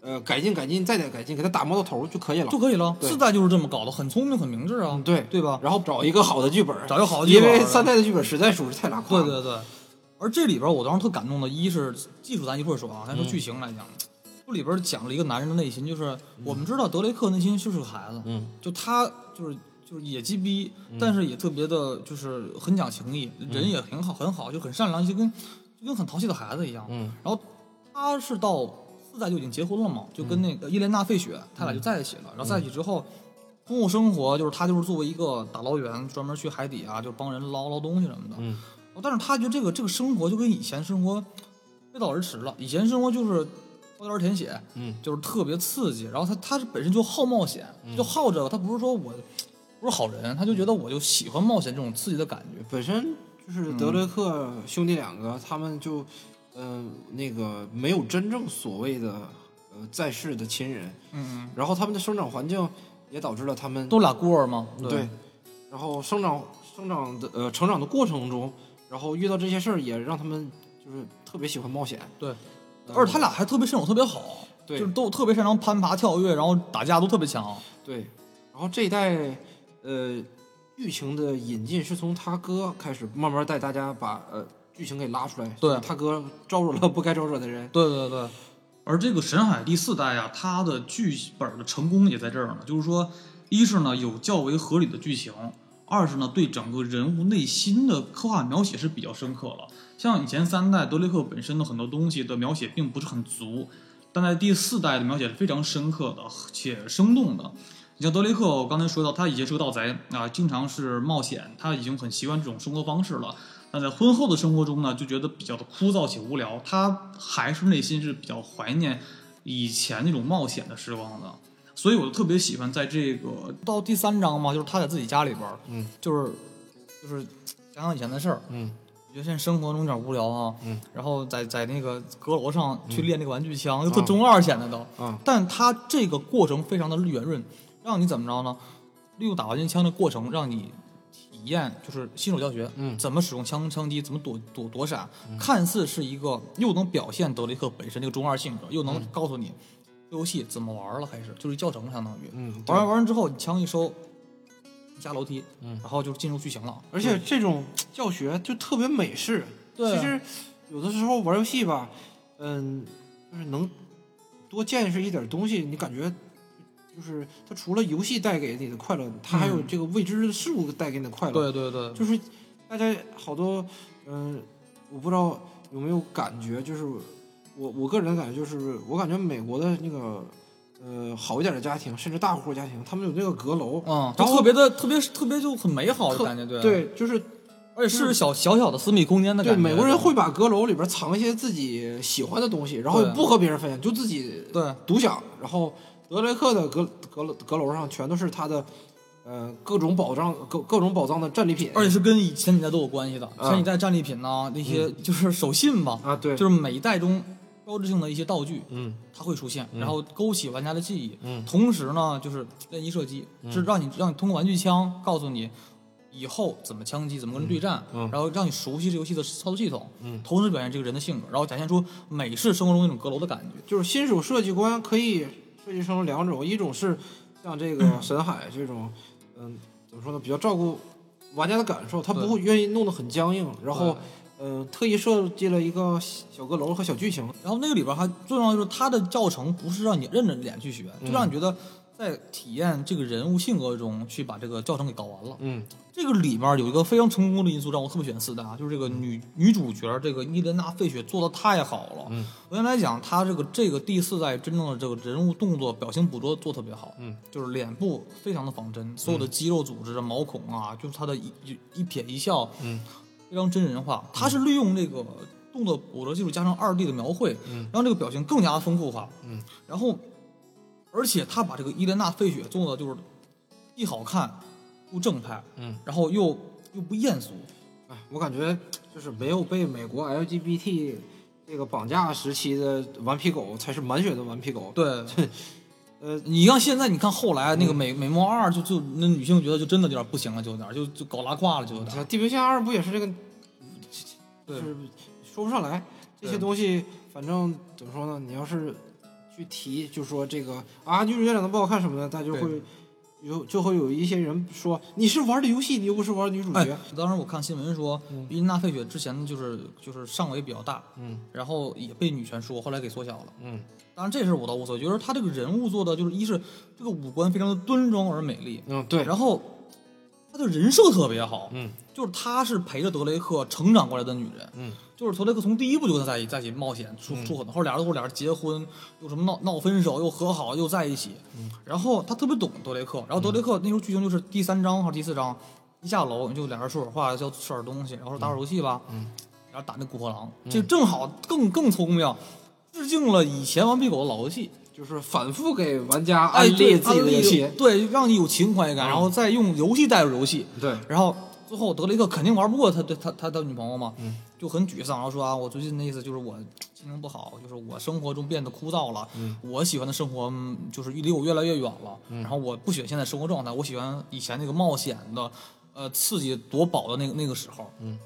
呃改进改进再改进，给它打磨到头就可以了就。可以了。四代就是这么搞的，很聪明，很明智啊，嗯，对对吧？然后找一个好的剧本，找一个好的剧本因为三代的剧本实在属实太拉胯了。对对对，而这里边我当时特感动的，一是技术咱一会儿说啊，咱说嗯剧情来讲，这里边讲了一个男人的内心，就是我们知道德雷克内心就是个孩子，嗯就他就是就是野鸡逼，但是也特别的就是很讲情义，人也很好很好，就很善良，就跟就跟很淘气的孩子一样。嗯然后他是到四代就已经结婚了嘛，就跟那个伊莲娜·费雪，他俩就在一起了。然后在一起之后，婚后生活就是他就是作为一个打捞员，专门去海底啊，就帮人捞捞东西什么的。嗯但是他觉得这个这个生活就跟以前生活背道而驰了。以前生活就是包点填写，嗯就是特别刺激。然后他他是本身就好冒险，就好这个。他不是说我不是好人，他就觉得我就喜欢冒险这种刺激的感觉。本身就是德雷克兄弟两个，他们就嗯、呃那个没有真正所谓的呃在世的亲人，嗯然后他们的生长环境也导致了他们嗯，都俩孤儿嘛。对，然后生长生长的呃成长的过程中，然后遇到这些事儿也让他们就是特别喜欢冒险。对，呃而且他俩还特别身手特别好，对就是都特别擅长攀爬、跳跃，然后打架都特别强。对，然后这一代呃剧情的引进是从他哥开始，慢慢带大家把呃剧情给拉出来。对他哥招惹了不该招惹的人。对对对，而这个《神海》第四代啊，它的剧本的成功也在这儿呢。就是说，一是呢有较为合理的剧情，二是呢对整个人物内心的刻画描写是比较深刻了。像以前三代德雷克本身的很多东西的描写并不是很足，但在第四代的描写是非常深刻的且生动的。你像德雷克，我刚才说到，他以前是个盗贼啊，经常是冒险，他已经很习惯这种生活方式了。那在婚后的生活中呢，就觉得比较的枯燥且无聊。他还是内心是比较怀念以前那种冒险的时光的，所以我就特别喜欢在这个到第三章嘛，就是他在自己家里边儿，嗯，就是就是想想以前的事儿，嗯我觉得现在生活中有点无聊啊，嗯，然后在在那个阁楼上去练那个玩具枪，就特中二显得都，啊但他这个过程非常的圆润，让你怎么着呢？利用打玩具枪的过程，让你体验就是新手教学，嗯怎么使用枪枪击，怎么躲躲躲闪，看似是一个又能表现德雷克本身那个中二性格，又能告诉你这游戏怎么玩了，开始就是教程相当于，嗯，玩完玩完之后，你枪一收，下楼梯，嗯然后就进入剧情了。而且这种教学就特别美式。对其实有的时候玩游戏吧，嗯，就是能多见识一点东西，你感觉就是它除了游戏带给你的快乐，它还有这个未知的事物带给你的快乐。对对对，就是大家好多，嗯、我不知道有没有感觉，就是我我个人的感觉就是，我感觉美国的那个呃好一点的家庭，甚至大户家庭，他们有那个阁楼，嗯，就然后特别的特别特别就很美好的感觉，对对，就是而且是小小小的私密空间的感觉。对美国人会把阁楼里边藏一些自己喜欢的东西，然后不和别人分享，就自己对独享。然后德雷克的阁阁楼阁楼上全都是他的呃各种宝藏各各种宝藏的战利品，而且是跟以前几代都有关系的，啊前几代战利品呐、那些就是手信吧，啊对，就是每一代中标志性的一些道具，嗯。它会出现，然后勾起玩家的记忆。嗯。同时呢，就是练习射击，是让你让你通过玩具枪告诉你以后怎么枪击，怎么跟人对战，嗯。然后让你熟悉这游戏的操作系统，嗯。同时表现这个人的性格，然后展现出美式生活中那种阁楼的感觉。就是新手设计观可以设计成两种，一种是像这个神海这种，嗯，怎么说呢，比较照顾玩家的感受，他不会愿意弄得很僵硬，然后，呃，特意设计了一个小阁楼和小剧情，然后那个里边还最重要就是它的教程不是让你认着脸去学，就让你觉得在体验这个人物性格中去把这个教程给搞完了。嗯这个里面有一个非常成功的因素，让我特别喜欢四代啊，就是这个女女主角这个伊莲娜·费雪做的太好了。嗯，首先来讲，她这个这个第四代真正的这个人物动作表情捕捉做特别好。嗯，就是脸部非常的仿真，所有的肌肉组织啊、毛孔啊，就是她的一一一瞥一笑，嗯，非常真人化。它是利用这个动作捕捉技术加上二 D 的描绘，嗯，让这个表情更加丰富化。嗯，然后，而且他把这个伊莲娜·费雪做的就是既好看又正派，嗯，然后又又不艳俗。哎，我感觉就是没有被美国 LGBT 这个绑架时期的顽皮狗才是满血的顽皮狗。对，呃，你像现在，你看后来那个美、美墨二就就那女性角色就真的有点不行了，就有点就就搞拉胯了，就有点。《地平线二》不也是这个，对是说不上来这些东西，反正怎么说呢？你要是去提，就说这个啊，女主角长得不好看什么的，大家就会有就会有一些人说你是玩的游戏，你又不是玩女主哎角。，当时我看新闻说，伊琳娜·费雪之前就是就是上围比较大，嗯。然后也被女权说，后来给缩小了。嗯。当然这事我倒无所谓，觉得她这个人物做的就是一是这个五官非常的端庄而美丽，嗯，对，然后她的人设特别好，嗯就是她是陪着德雷克成长过来的女人，嗯就是德雷克从第一部就跟他在一在一起冒险，出出很多，后来俩人后俩人结婚，又什么闹闹分手，又和好，又在一起。嗯然后他特别懂德雷克，然后德雷克那时候剧情就是第三章还是第四章，一下楼就俩人说会儿话，就吃点东西，然后说打会儿游戏吧，嗯然后打那古惑狼，这正好更更聪明，致敬了以前顽皮狗的老游戏，就是反复给玩家哎，安利对自己的游戏。对，让你有情怀感，嗯然后再用游戏带入游戏，对，然后最后德雷克肯定玩不过他对他他的女朋友嘛，嗯。就很沮丧，然后说啊，我最近的意思就是我心情不好，就是我生活中变得枯燥了，嗯。我喜欢的生活嗯就是离我越来越远了，然后我不喜欢现在生活状态，我喜欢以前那个冒险的，呃，刺激夺宝的那个那个时候，嗯，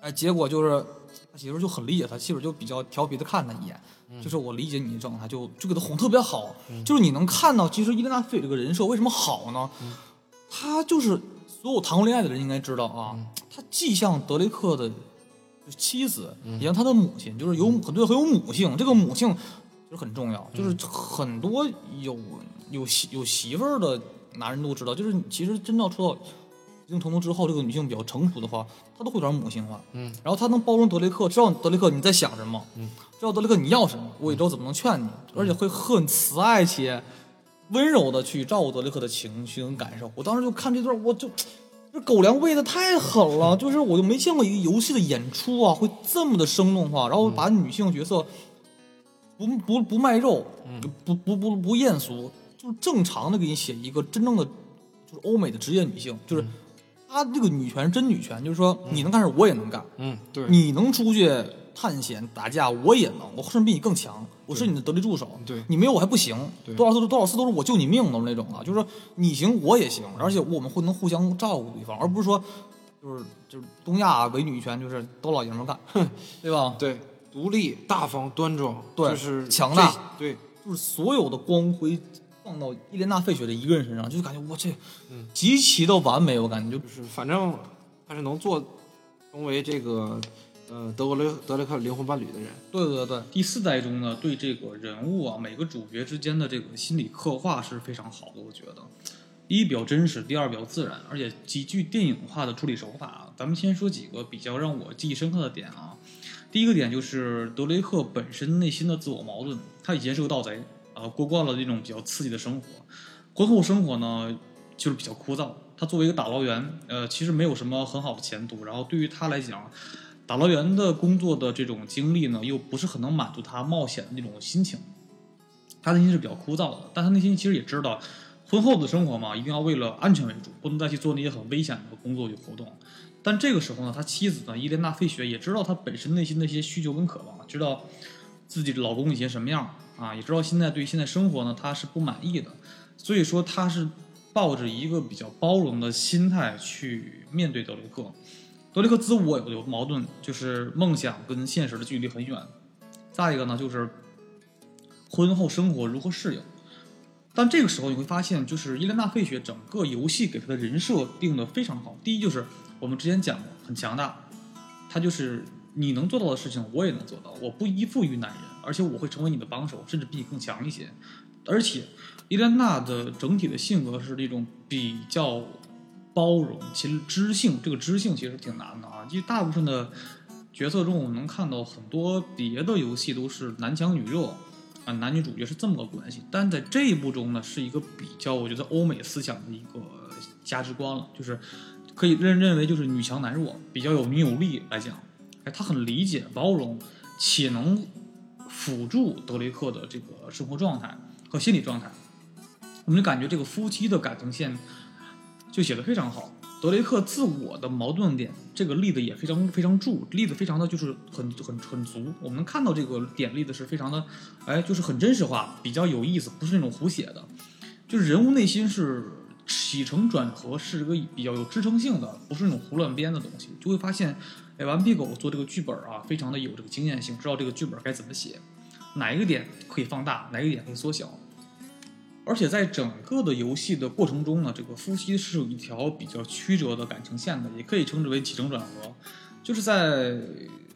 哎，结果就是他媳妇就很理解他，媳妇就比较调皮的看他一眼。嗯。就是我理解你的状态，就就给他哄特别好，就是你能看到，其实伊莲娜·菲这个人设为什么好呢？嗯。他就是所有谈过恋爱的人应该知道啊，嗯。他既像德雷克的妻子，嗯。也像他的母亲，就是有很多很有母性，这个母性就是很重要，嗯。就是很多有有媳有媳妇儿的男人都知道，就是其实真到出到一定程度之后，这个女性比较成熟的话，她都会有点母性化，嗯，然后她能包容德雷克，知道德雷克你在想什么，嗯，知道德雷克你要什么，我也知道怎么能劝你，而且会很慈爱且温柔的去照顾德雷克的情绪跟感受。我当时就看这段，我就这狗粮喂的太狠了，就是我就没见过一个游戏的演出啊会这么的生动化，然后把女性角色不不不卖肉，不不不不艳俗，就是正常的给你写一个真正的就是欧美的职业女性，就是她这个女权真女权，就是说你能干事我也能干，嗯，对，你能出去探险打架，我也能，我甚至比你更强，我是你的得力助手。对。你没有我还不行，对。多少次多少次都是我救你命的那种啊，就是说你行我也行，而且我们会能互相照顾对方，而不是说就是就是东亚伪女权就是都老爷们儿干，对吧？对，独立、大方、端庄，对就是强大，对，就是所有的光辉放到伊莲娜·费雪的一个人身上，就是感觉我这嗯。极其的完美，我感觉就就是反正他是能做成为这个呃德国雷德雷克灵魂伴侣的人。对对对，第四代中呢，对这个人物啊，每个主角之间的这个心理刻画是非常好的，我觉得。第一比较真实，第二比较自然，而且极具电影化的处理手法。咱们先说几个比较让我记忆深刻的点啊。第一个点就是德雷克本身内心的自我矛盾，他以前是个盗贼，啊，过惯了这种比较刺激的生活，婚后生活呢就是比较枯燥。他作为一个打捞员，呃，其实没有什么很好的前途。然后对于他来讲，打捞员的工作的这种经历呢，又不是很能满足他冒险的那种心情。他内心是比较枯燥的，但他内心其实也知道，婚后的生活嘛，一定要为了安全为主，不能再去做那些很危险的工作与活动。但这个时候呢，他妻子呢，伊莲娜·费雪也知道他本身内心的一些需求跟渴望，知道自己的老公以前什么样啊，也知道现在对现在生活呢他是不满意的，所以说他是抱着一个比较包容的心态去面对德雷克。德雷克兹我有有矛盾，就是梦想跟现实的距离很远。再一个呢，就是婚后生活如何适应。但这个时候你会发现，就是伊莲娜·费雪整个游戏给她的人设定的非常好。第一就是我们之前讲过，很强大，她就是你能做到的事情我也能做到，我不依附于男人，而且我会成为你的帮手，甚至比你更强一些。而且伊莲娜的整体的性格是那种比较包容，其实知性这个知性其实挺难的啊，因为大部分的角色中我们能看到很多别的游戏都是男强女弱。啊，男女主角是这么个关系，但在这一部中呢，是一个比较，我觉得欧美思想的一个价值观了，就是可以认认为就是女强男弱，比较有女有力来讲，哎，他很理解、包容，且能辅助德雷克的这个生活状态和心理状态，我们就感觉这个夫妻的感情线就写的非常好。德雷克自我的矛盾点，这个立的也非常非常住，立的非常的就是很很很足。我们能看到这个点立的是非常的，哎，就是很真实化，比较有意思，不是那种胡写的，就是人物内心是起承转合，是个比较有支撑性的，不是那种胡乱编的东西。就会发现，哎，顽皮狗做这个剧本啊，非常的有这个经验性，知道这个剧本该怎么写，哪一个点可以放大，哪一个点可以缩小。而且在整个的游戏的过程中呢，这个夫妻是有一条比较曲折的感情线的，也可以称之为起承转合。就是在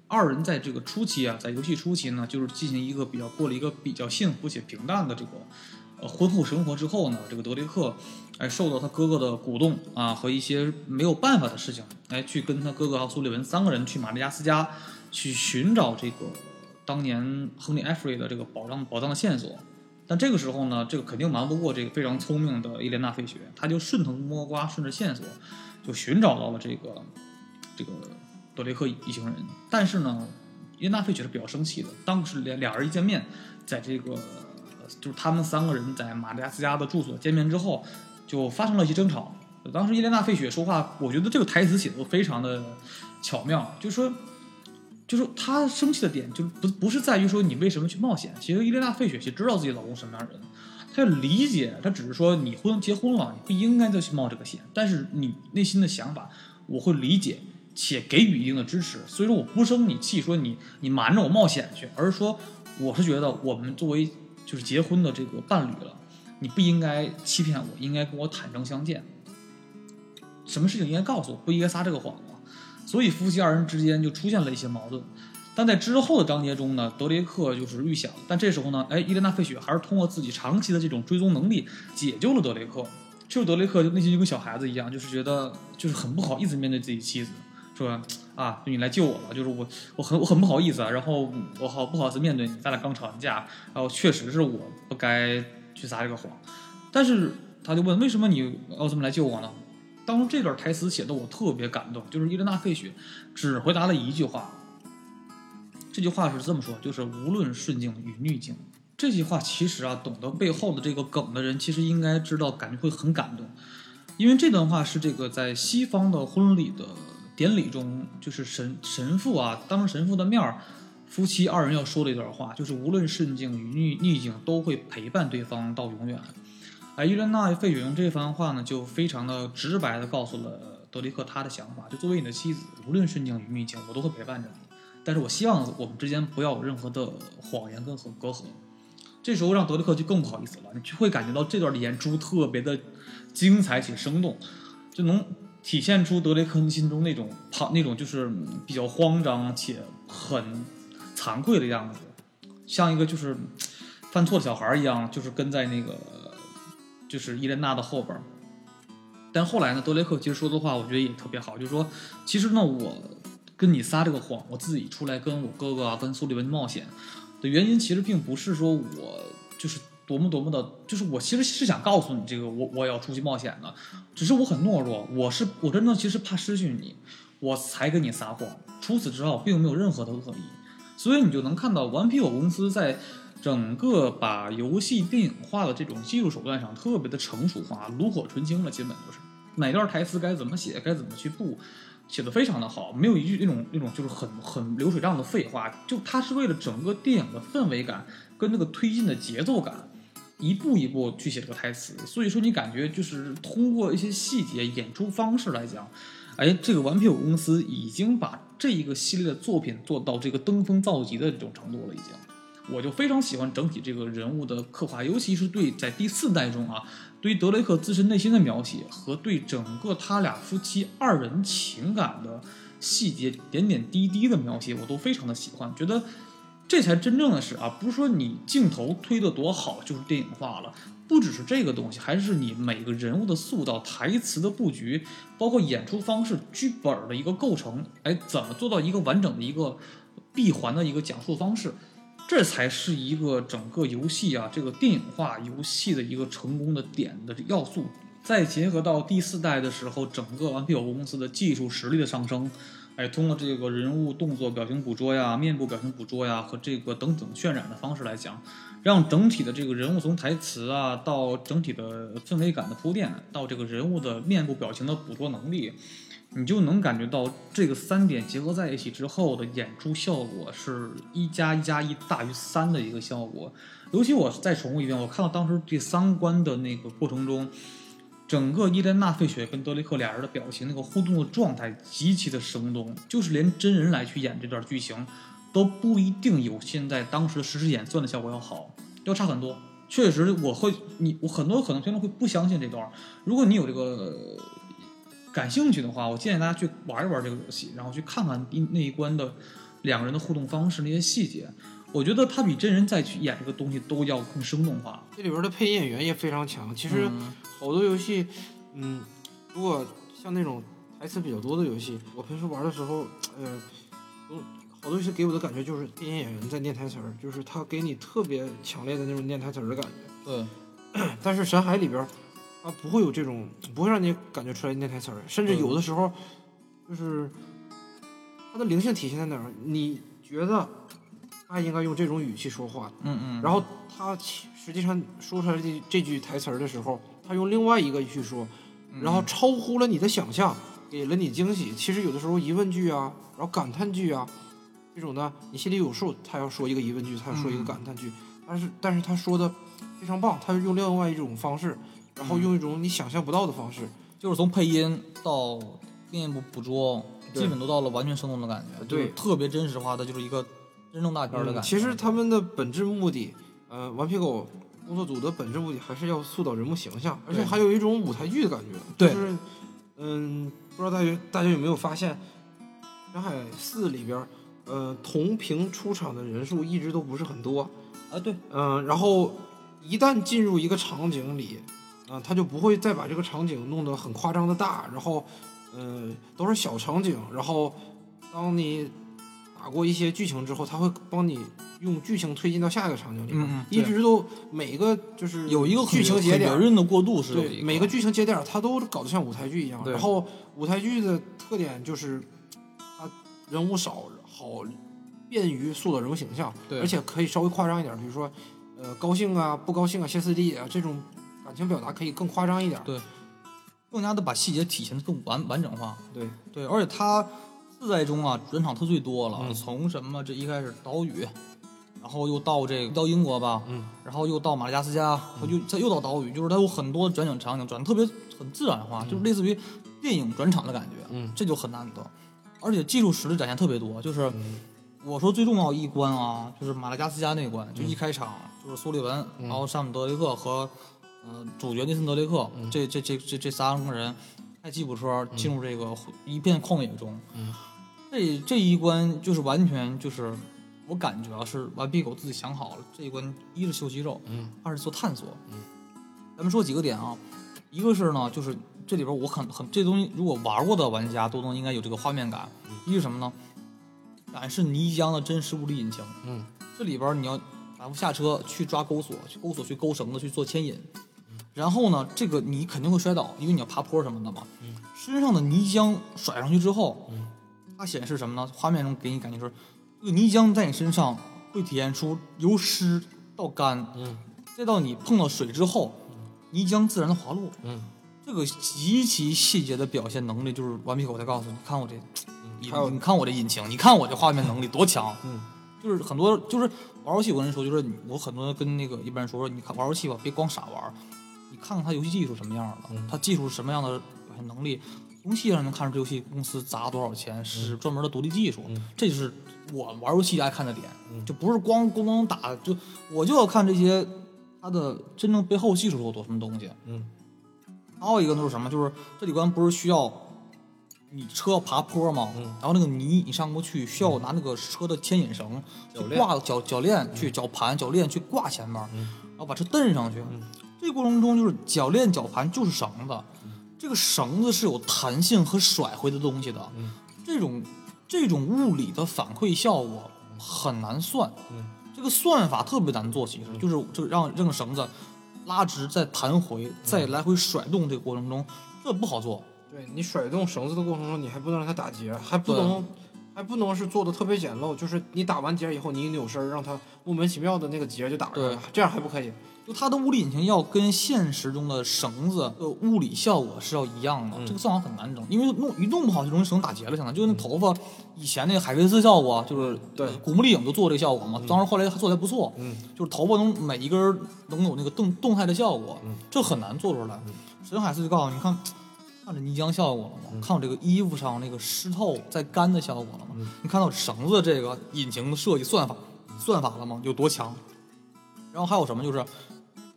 二人在这个初期啊，在游戏初期呢，就是进行一个比较过了一个比较幸福且平淡的这个呃婚后生活之后呢，这个德雷克哎受到他哥哥的鼓动啊和一些没有办法的事情，哎去跟他哥哥还有苏利文三个人去玛丽亚斯加去寻找这个当年亨利·艾弗瑞的这个宝藏宝藏的线索。但这个时候呢，这个肯定瞒不过这个非常聪明的伊莲娜·费雪，他就顺藤摸瓜，顺着线索，就寻找到了这个这个德雷克一行人。但是呢，伊莲娜·费雪是比较生气的。当时俩俩人一见面，在这个就是他们三个人在马利亚斯家的住所见面之后，就发生了一些争吵。当时伊莲娜·费雪说话，我觉得这个台词写的非常的巧妙，就说。就是他生气的点，就不不是在于说你为什么去冒险。其实伊莲娜·费雪其实知道自己老公什么样的人，她理解，她只是说你婚结婚了，你不应该再去冒这个险。但是你内心的想法，我会理解且给予一定的支持。所以说我不生你气，说你你瞒着我冒险去，而是说我是觉得我们作为就是结婚的这个伴侣了，你不应该欺骗我，应该跟我坦诚相见。什么事情应该告诉我，不应该撒这个谎。所以夫妻二人之间就出现了一些矛盾，但在之后的章节中呢，德雷克就是预想，但这时候呢，哎，伊莲娜·费雪还是通过自己长期的这种追踪能力解救了德雷克。就是德雷克就内心就跟小孩子一样，就是觉得就是很不好意思面对自己妻子，说啊，你来救我了，就是我我很我很不好意思啊，然后我好不好意思面对你，咱俩刚吵完架，然后确实是我不该去撒这个谎，但是他就问为什么你要这么来救我呢？当时这段台词写的我特别感动，就是伊莲娜·费雪只回答了一句话。这句话是这么说，就是无论顺境与逆境。这句话其实啊，懂得背后的这个梗的人，其实应该知道，感觉会很感动。因为这段话是这个在西方的婚礼的典礼中，就是神神父啊，当着神父的面儿，夫妻二人要说的一段话，就是无论顺境与逆逆境，都会陪伴对方到永远。哎，伊莲娜·费雪用这番话呢，就非常的直白的告诉了德雷克他的想法。就作为你的妻子，无论顺境与逆境，我都会陪伴着你。但是我希望我们之间不要有任何的谎言跟和隔阂。这时候让德雷克就更不好意思了，你就会感觉到这段的演出特别的精彩且生动，就能体现出德雷克心中那种怕那种就是比较慌张且很惭愧的样子，像一个就是犯错的小孩一样，就是跟在那个。就是伊莲娜的后边，但后来呢，德雷克其实说的话，我觉得也特别好，就是说，其实呢，我跟你撒这个谎，我自己出来跟我哥哥啊，跟苏利文冒险的原因，其实并不是说我就是多么多么的，就是我其实是想告诉你这个，我我要出去冒险的，只是我很懦弱，我是我真的其实怕失去你，我才跟你撒谎，除此之外，并没有任何的恶意，所以你就能看到顽皮狗公司在。整个把游戏电影化的这种技术手段上特别的成熟化，炉火纯青了，基本就是。哪段台词该怎么写，该怎么去布，写的非常的好，没有一句那种那种就是很很流水账的废话，就他是为了整个电影的氛围感跟那个推进的节奏感，一步一步去写这个台词，所以说你感觉就是通过一些细节、演出方式来讲，哎，这个顽皮狗公司已经把这一个系列的作品做到这个登峰造极的这种程度了，已经。我就非常喜欢整体这个人物的刻画，尤其是对在第四代中啊，对于德雷克自身内心的描写和对整个他俩夫妻二人情感的细节点点滴滴的描写，我都非常的喜欢，觉得这才真正的是啊，不是说你镜头推得多好就是电影化了，不只是这个东西，还是你每个人物的塑造、台词的布局，包括演出方式、剧本的一个构成，哎，怎么做到一个完整的一个闭环的一个讲述方式。这才是一个整个游戏啊，这个电影化游戏的一个成功的点的要素。再结合到第四代的时候，整个顽皮狗公司的技术实力的上升，哎，通过这个人物动作表情捕捉呀、面部表情捕捉呀和这个等等渲染的方式来讲，让整体的这个人物从台词啊到整体的氛围感的铺垫，到这个人物的面部表情的捕捉能力。你就能感觉到这个三点结合在一起之后的演出效果是一加一加一大于三的一个效果。尤其我再重复一遍，我看到当时第三关的那个过程中，整个伊莲娜·费雪跟德雷克俩人的表情那个互动的状态极其的生动，就是连真人来去演这段剧情都不一定有现在当时实时演算的效果要好，要差很多。确实，我会你我很多可能听众会不相信这段，如果你有这个。感兴趣的话，我建议大家去玩一玩这个游戏，然后去看看那那一关的两个人的互动方式那些细节。我觉得他比真人再去演这个东西都要更生动化。这里边的配音演员也非常强。其实好多游戏，嗯，如果像那种台词比较多的游戏，我平时玩的时候，呃，好多游戏给我的感觉就是配音演员在念台词儿，就是他给你特别强烈的那种念台词儿的感觉。对。但是神海里边。他不会有这种，不会让你感觉出来念台词儿，甚至有的时候，就是它的灵性体现在哪儿？你觉得他应该用这种语气说话，嗯嗯，然后他实际上说出来这这句台词儿的时候，他用另外一个去说，然后超乎了你的想象，给了你惊喜。其实有的时候疑问句啊，然后感叹句啊，这种的你心里有数，他要说一个疑问句，他要说一个感叹句，但是但是他说的非常棒，他用另外一种方式。然后用一种你想象不到的方式，就是从配音到面部捕捉，基本都到了完全生动的感觉，对，特别真实化的，就是一个真正大片的感觉。其实他们的本质目的，呃，顽皮狗工作组的本质目的还是要塑造人物形象，而且还有一种舞台剧的感觉。对，就是，嗯，不知道大家大家有没有发现，《山海四》里边，呃，同屏出场的人数一直都不是很多啊。对，嗯，然后一旦进入一个场景里。啊，他就不会再把这个场景弄得很夸张的大，然后，呃，都是小场景。然后，当你打过一些剧情之后，他会帮你用剧情推进到下一个场景里面，一直都每个就是有一个剧情节点的过渡是对每个剧情节点，它都搞得像舞台剧一样。然后舞台剧的特点就是它人物少，好便于塑造人物形象，而且可以稍微夸张一点，比如说呃高兴啊、不高兴啊、歇斯底里啊这种。感情表达可以更夸张一点，对，更加的把细节体现的更完完整化，对。对，而且他自在中啊转场特最多了，从什么这一开始岛屿，然后又到这个到英国吧，嗯，然后又到马达加斯加，又再又到岛屿，就是他有很多转景场景转的特别很自然化，就是类似于电影转场的感觉，嗯，这就很难得，而且技术实力展现特别多，就是我说最重要一关啊，就是马达加斯加那关，就一开场就是苏利文，然后山姆德雷克和。嗯，主角内森·德雷克，这这这这这三个人开吉普车进入这个一片旷野中。嗯，这这一关就是完全就是我感觉啊，是顽皮狗自己想好了，这一关一是秀肌肉，嗯，二是做探索。嗯，咱们说几个点啊，一个是呢，就是这里边我很很这东西，如果玩过的玩家都能应该有这个画面感。一是什么呢？展示泥浆的真实物理引擎。嗯，这里边你要反复下车去抓钩索，去钩索去勾绳子去做牵引。然后呢，这个你肯定会摔倒，因为你要爬坡什么的嘛。身上的泥浆甩上去之后，它显示什么呢？画面中给你感觉是，这个泥浆在你身上会体现出由湿到干，再到你碰到水之后，泥浆自然的滑落。这个极其细节的表现能力，就是顽皮狗在告诉你，看我这，你看我这引擎，你看我这画面能力多强，嗯，就是很多就是玩游戏，我跟你说，就是我很多跟那个一般人说说，你看玩游戏吧，别光傻玩，你看看它游戏技术什么样的，嗯。它技术是什么样的表现能力，从细节上能看出这游戏公司砸多少钱，是专门的独立技术，嗯。这就是我玩游戏爱看的点，就不是光咣咣打，就我就要看这些它的真正背后技术有多什么东西。嗯，还有一个就是什么，就是这里关不是需要你车要爬坡吗？嗯。然后那个泥你上不去，需要拿那个车的牵引绳去铰链挂脚脚链去绞盘脚链去挂前面，嗯。然后把车蹬上去。这过程中就是铰链绞盘就是绳子，这个绳子是有弹性和甩回的东西的。嗯这种这种物理的反馈效果很难算，嗯这个算法特别难做，其实就是这个让这个绳子拉直再弹回再来回甩动这个过程中，这不好做。对你甩动绳子的过程中，你还不能让它打结，还不能还不能是做的特别简陋，就是你打完结以后，你一扭身儿让它莫名其妙的那个结就打开了对，这样还不可以。就它的物理引擎要跟现实中的绳子的物理效果是要一样的，这个算法很难整，因为弄一弄不好就容易绳打结了，相当于就跟那头发以前那个海飞丝效果，就是对古墓丽影都做这个效果嘛，当时后来做的还不错，嗯就是头发能每一根能有那个动动态的效果，嗯这很难做出来。沈海四就告诉你看。看这泥浆效果了吗？看我这个衣服上那个湿透再干的效果了吗？你看到绳子这个引擎的设计算法算法了吗？有多强？然后还有什么？就是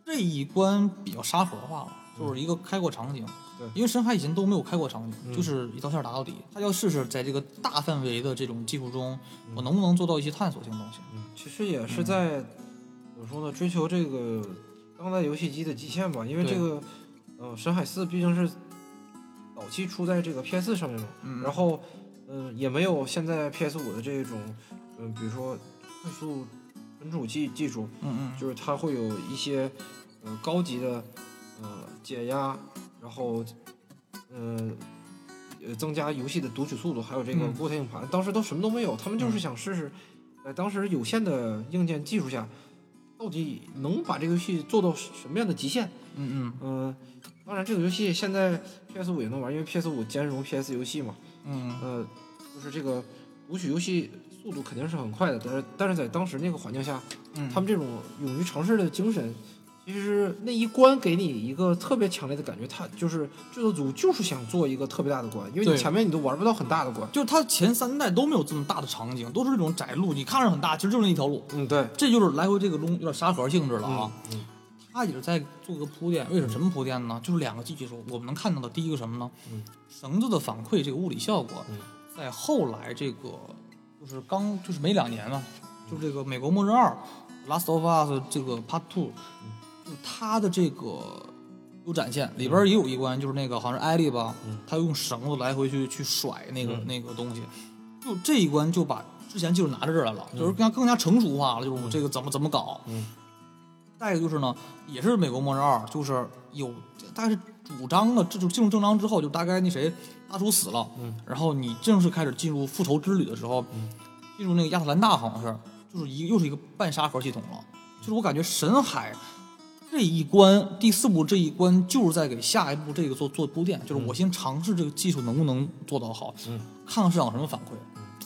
这一关比较沙盒化了，就是一个开阔场景。对因为深海以前都没有开阔场景，就是一条线打到底。他要试试在这个大范围的这种技术中，我能不能做到一些探索性的东西。嗯其实也是在、怎么说呢，追求这个当代游戏机的极限吧。因为这个，呃，深海四毕竟是早期出在这个 PS 上面嘛，嗯然后，嗯、也没有现在 PS 五的这种，嗯、比如说快速存储技技术，嗯嗯，就是它会有一些呃高级的呃解压，然后呃呃增加游戏的读取速度，还有这个嗯。固态硬盘，当时都什么都没有，他们就是想试试，在当时有限的硬件技术下，到底能把这个游戏做到什么样的极限？嗯嗯。嗯、当然这个游戏现在 PS 五也能玩，因为 PS 五兼容 PS 游戏嘛，嗯。呃，就是这个读取游戏速度肯定是很快的，但是但是在当时那个环境下，嗯，他们这种勇于尝试的精神，其实那一关给你一个特别强烈的感觉，他就是制作组就是想做一个特别大的关，因为你前面你都玩不到很大的关。就是他前三代都没有这么大的场景，都是这种窄路，你看着很大，其实就是那一条路。嗯，对，这就是来回这个中有点沙盒性质了啊。嗯他也是在做个铺垫，为什么什么铺垫呢？就是两个技术，我们能看到的第一个什么呢？嗯绳子的反馈这个物理效果，嗯在后来这个就是刚就是没两年嘛，就是这个《美国末日二》（Last of Us） 这个 Part Two，就是它的这个有展现，里边也有一关，就是那个好像是艾丽吧，她用绳子来回去去甩那个、嗯那个东西，就这一关就把之前技术拿到这儿来了，就是更加更加成熟化了，就是我这个怎么怎么搞。嗯。再一个就是呢，也是《美国末日二》，就是有大概是主张了，这就进入正章之后，就大概那谁大叔死了，嗯然后你正式开始进入复仇之旅的时候，进入那个亚特兰大好像是，就是一个又是一个半沙盒系统了。就是我感觉神海这一关第四部这一关就是在给下一步这个做做铺垫，就是我先尝试这个技术能不能做到好，嗯看看市场什么反馈，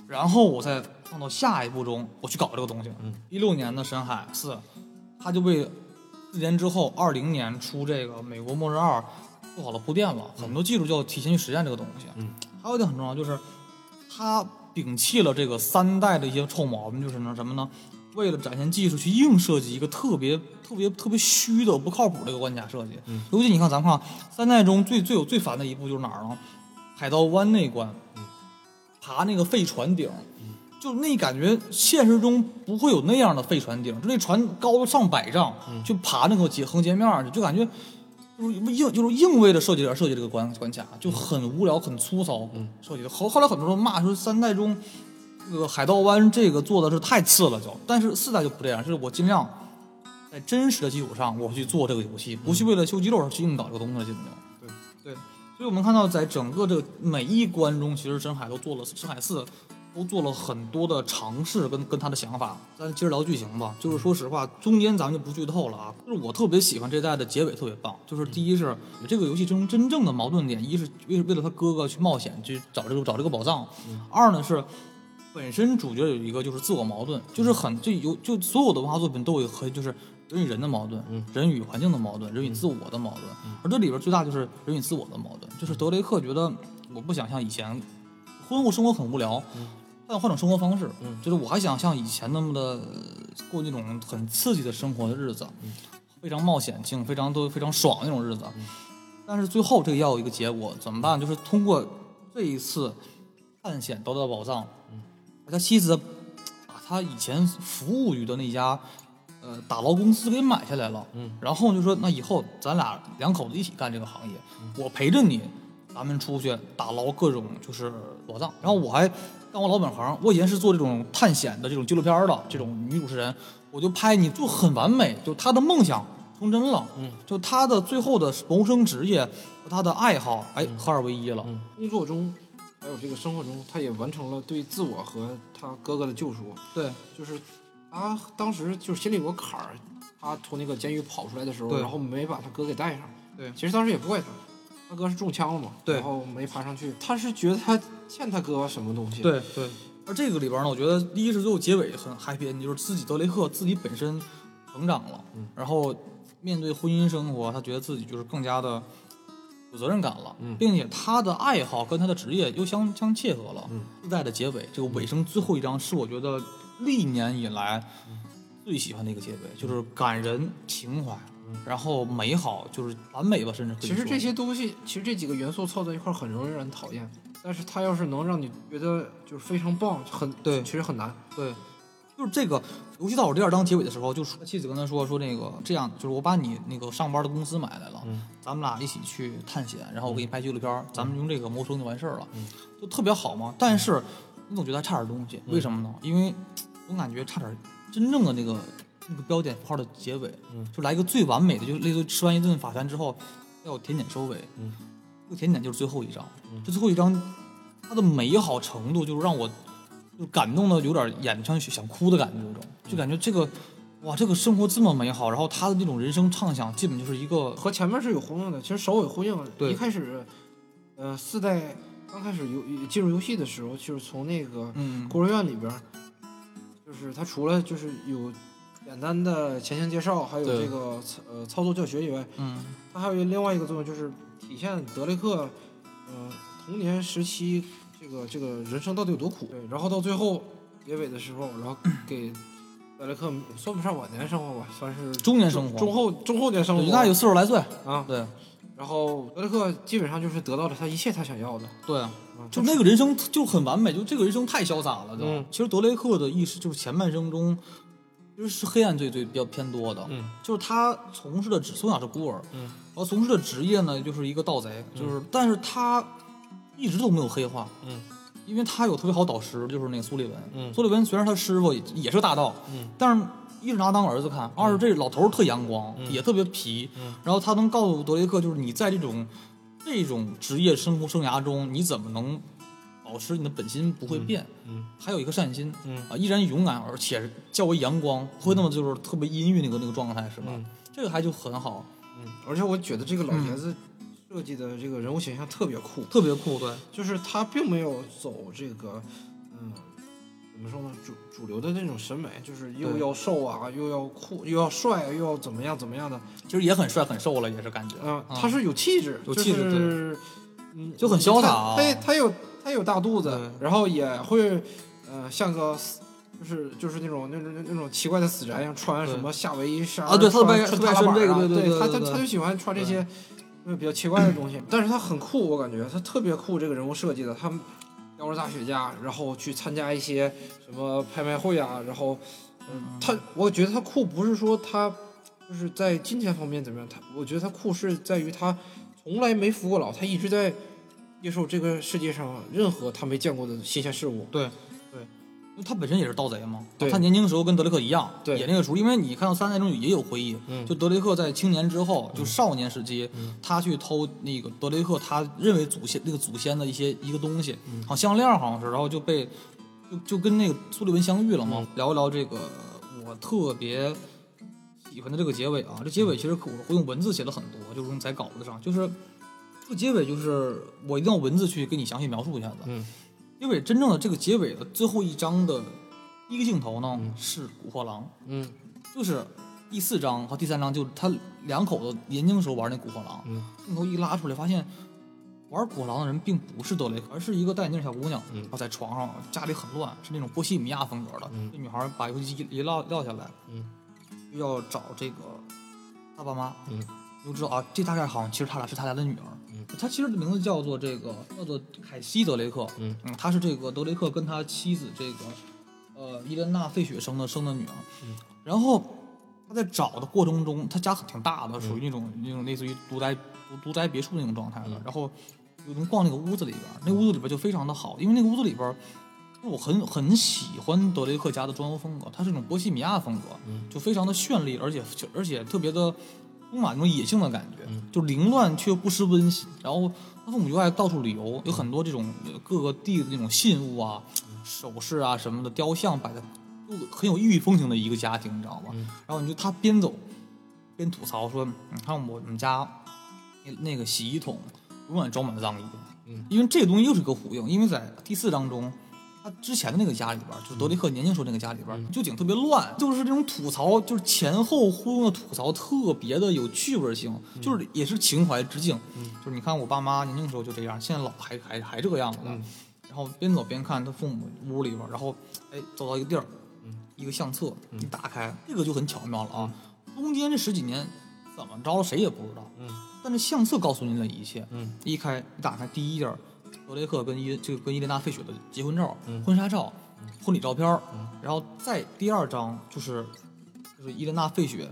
然后我再放到下一步中我去搞这个东西。嗯一六年的神海四，它就为四年之后二零年出这个《美国末日二》做好了铺垫了，很多技术就要提前去实验这个东西。嗯，还有一点很重要，就是他摒弃了这个三代的一些臭毛病，就是呢什么呢？为了展现技术，去硬设计一个特别特别特别虚的、不靠谱的一个关卡设计。嗯尤其你看，咱们看三代中最最有最烦的一步就是哪儿呢？海盗湾那一关，爬那个废船顶，就那感觉现实中不会有那样的废船顶，就那船高上百丈，去爬那个截横截面去，就感觉就是硬就是硬为了设计而设计这个关关卡，就很无聊、很粗糙设计的。后后来很多人骂说三代中这个海盗湾这个做的是太次了就，但是四代就不这样，就是我尽量在真实的基础上我去做这个游戏，不去为了秀肌肉而去硬搞这个东西了，基本就。对对，所以我们看到在整个这个每一关中，其实深海都做了，深海四都做了很多的尝试跟跟他的想法。咱接着聊剧情吧，就是说实话，中间咱们就不剧透了啊。就是我特别喜欢这代的结尾，特别棒。就是第一是这个游戏中真正的矛盾点，一是为为了他哥哥去冒险去找这个找这个宝藏，二呢是。本身主角有一个就是自我矛盾，就是很就有就所有的文化作品都有和就是人与人的矛盾，人与环境的矛盾，人与自我的矛盾，而这里边最大就是人与自我的矛盾。就是德雷克觉得我不想像以前，婚后生活很无聊，他想换种生活方式，就是我还想像以前那么的过那种很刺激的生活的日子，非常冒险性，非常都非常爽那种日子。但是最后这个要有一个结果，怎么办？就是通过这一次探险得到宝藏。他妻子把他以前服务于的那家呃打捞公司给买下来了，嗯，然后就说那以后咱俩两口子一起干这个行业，我陪着你，咱们出去打捞各种就是宝藏，然后我还干我老本行，我以前是做这种探险的这种纪录片的这种女主持人，我就拍你就很完美，就她的梦想成真了，嗯，就她的最后的谋生职业和她的爱好哎合二为一了，嗯，工作中。还有这个生活中，她也完成了对自我和她哥哥的救赎。对，就是他当时就是心里有个坎儿，她从那个监狱跑出来的时候，然后没把她哥给带上。对，其实当时也不怪他，他哥是中枪了嘛，对，然后没爬上去。他是觉得他欠他哥什么东西。对对。而这个里边呢，我觉得第一是最后结尾很 happy，就是自己德雷克自己本身成长了，然后面对婚姻生活，他觉得自己就是更加的。有责任感了，并且他的爱好跟他的职业又相相切合了。自带的结尾，这个尾声最后一章是我觉得历年以来最喜欢的一个结尾，就是感人、情怀，然后美好，就是完美吧，甚至其实这些东西，其实这几个元素凑在一块很容易让人讨厌，但是它要是能让你觉得就是非常棒，很对，其实很难，对。就是这个游戏到我第二章结尾的时候，就说妻子跟他说说那个这样，就是我把你那个上班的公司买来了，咱们俩一起去探险，然后我给你拍纪录片，咱们用这个谋生就完事儿了，就特别好嘛。但是你总觉得还差点东西，为什么呢？因为总感觉差点真正的那个那个标点符号的结尾，就来一个最完美的，就类似于吃完一顿法餐之后要有甜点收尾，这个甜点就是最后一章，这最后一章它的美好程度就是让我。就感动的有点眼眶想哭的感觉，那种。就感觉这个，哇，这个生活这么美好，然后他的那种人生畅想，基本就是一个和前面是有呼应的。其实首尾呼应。对，一开始，呃，四代刚开始游进入游戏的时候，就是从那个孤儿院里边，就是他除了就是有简单的前情介绍，还有这个呃操作教学以外，嗯，它还有另外一个作用，就是体现德雷克，呃，童年时期。这个这个人生到底有多苦？对，然后到最后结尾的时候，然后给德雷克算不上晚年生活吧，算是中年生活，中后中后年生活，那有四十来岁啊。对，然后德雷克基本上就是得到了他一切他想要的。对，就那个人生就很完美，就这个人生太潇洒了。嗯，其实德雷克的意识就是前半生中其实是黑暗最最比较偏多的。嗯，就是他从事的职从小是孤儿，嗯，然后从事的职业呢就是一个盗贼，就是但是他。一直都没有黑化，嗯，因为他有特别好导师，就是那个苏利文，嗯，苏利文虽然他师傅也是大盗，嗯，但是一直拿他当儿子看，二是这老头特阳光，也特别皮，嗯，然后他能告诉德雷克，就是你在这种这种职业生活生涯中，你怎么能保持你的本心不会变，嗯，还有一颗善心，嗯啊，依然勇敢，而且较为阳光，不会那么就是特别阴郁那个那个状态，是吧？这个还就很好，嗯，而且我觉得这个老爷子。设计的这个人物形象特别酷，特别酷，对，就是他并没有走这个，嗯，怎么说呢，主主流的那种审美，就是又要瘦啊，又要酷，又要帅，又要怎么样怎么样的，其实也很帅很瘦了，也是感觉，嗯，他是有气质，有气质，嗯，就很潇洒，他他有他有大肚子，然后也会，呃，像个。就是就是那种那种那种奇怪的死宅一样，穿什么夏威夷衫啊，对，穿穿这个，对对对，他他他就喜欢穿这些。比较奇怪的东西，但是他很酷，我感觉他特别酷。这个人物设计的，他叼着大雪茄，然后去参加一些什么拍卖会啊，然后，嗯，他，我觉得他酷不是说他就是在金钱方面怎么样，他，我觉得他酷是在于他从来没服过老，他一直在接受这个世界上任何他没见过的新鲜事物。对。对因为他本身也是盗贼嘛，对，他年轻时候跟德雷克一样，对，演那个主。因为你看到三代中也有回忆，嗯，就德雷克在青年之后，就少年时期，他去偷那个德雷克他认为祖先那个祖先的一些一个东西，好像项链好像是，然后就被就就跟那个苏利文相遇了嘛，聊一聊这个我特别喜欢的这个结尾啊。这结尾其实可我会用文字写了很多，就是用在稿子上，就是这个结尾就是我一定要文字去给你详细描述一下子。嗯，结尾真正的这个结尾的最后一章的第一个镜头呢、是古惑狼，嗯就是第四章和第三章，就是他两口子年轻时候玩那古惑狼，嗯镜头一拉出来，发现玩古惑狼的人并不是德雷克，而是一个戴眼镜小姑娘，嗯然后在床上，家里很乱，是那种波西米亚风格的。嗯这女孩把游戏机一落撂下来，嗯就要找这个他爸妈，嗯就知道啊，这大概好像其实他俩是他俩的女儿。嗯他其实的名字叫做这个叫做凯西德雷克，嗯他是这个德雷克跟他妻子这个呃伊莲娜费雪生的生的女儿。嗯然后他在找的过程中，他家挺大嗯的，属于那种那种类似于独宅独独宅别墅那种状态的。嗯然后就能逛那个屋子里边，那屋子里边就非常的好，因为那个屋子里边我很很喜欢德雷克家的装修风格，它是那种波西米亚风格，嗯就非常的绚丽，而且而且特别的充满那种野性的感觉，嗯就凌乱却又不失温馨。然后他父母就爱到处旅游，有很多这种呃各个地的那种信物啊、首饰啊什么的雕像摆在，就很有异域风情的一个家庭，你知道吗？嗯然后你就他边走边吐槽说：“你看我们家那那个洗衣桶永远装满了脏衣。”嗯，因为这个东西又是个呼应，因为在第四章中。他之前的那个家里边，就是德雷克年轻时候那个家里边，嗯就景特别乱，就是这种吐槽，就是前后呼应的吐槽，特别的有趣味性，就是也是情怀致敬。嗯就是你看我爸妈年轻时候就这样，现在老还还还这个样子然后边走边看他父母屋里边，然后哎走到一个地儿，嗯一个相册一打开，这个就很巧妙了啊。中间这十几年怎么着谁也不知道，嗯但是相册告诉你了一切。嗯一开一打开第一页，德雷克跟伊这个跟伊莲娜费雪的结婚照、嗯。婚纱照、婚礼照片嗯。然后再第二张就是就是伊莲娜费雪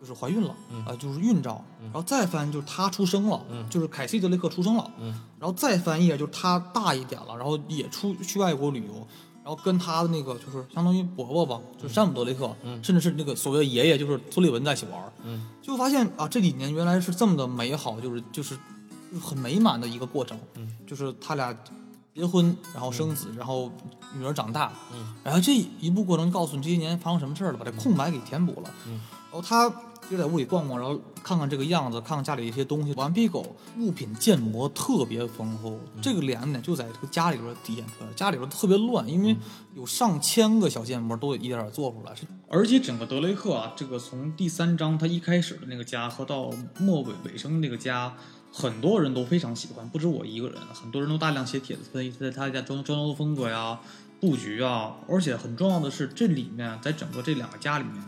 就是怀孕了，嗯啊、就是孕照，然后再翻就是她出生了，嗯。就是凯西德雷克出生了，嗯。然后再翻一页就是她大一点了，然后也出去外国旅游，然后跟她的那个就是相当于伯伯吧，就是山姆德雷克，嗯。甚至是那个所谓的爷爷，就是苏利文在一起玩儿，嗯。就发现啊，这几年原来是这么的美好，就是就是很美满的一个过程，嗯。就是他俩结婚，然后生子，然后女儿长大，嗯。然后这一步过程告诉你这些年发生什么事儿了，把这空白给填补了，嗯。然后他就在屋里逛逛，然后看看这个样子，看看家里一些东西。顽皮狗物品建模特别丰富，这个两点就在这个家里边体现出来。家里边特别乱，因为有上千个小建模都得一点点做出来。而且整个德雷克啊，这个从第三章他一开始的那个家和到末尾尾声那个家，很多人都非常喜欢，不止我一个人，很多人都大量写帖子分析在他家装装修风格呀、布局啊，而且很重要的是，这里面在整个这两个家里面，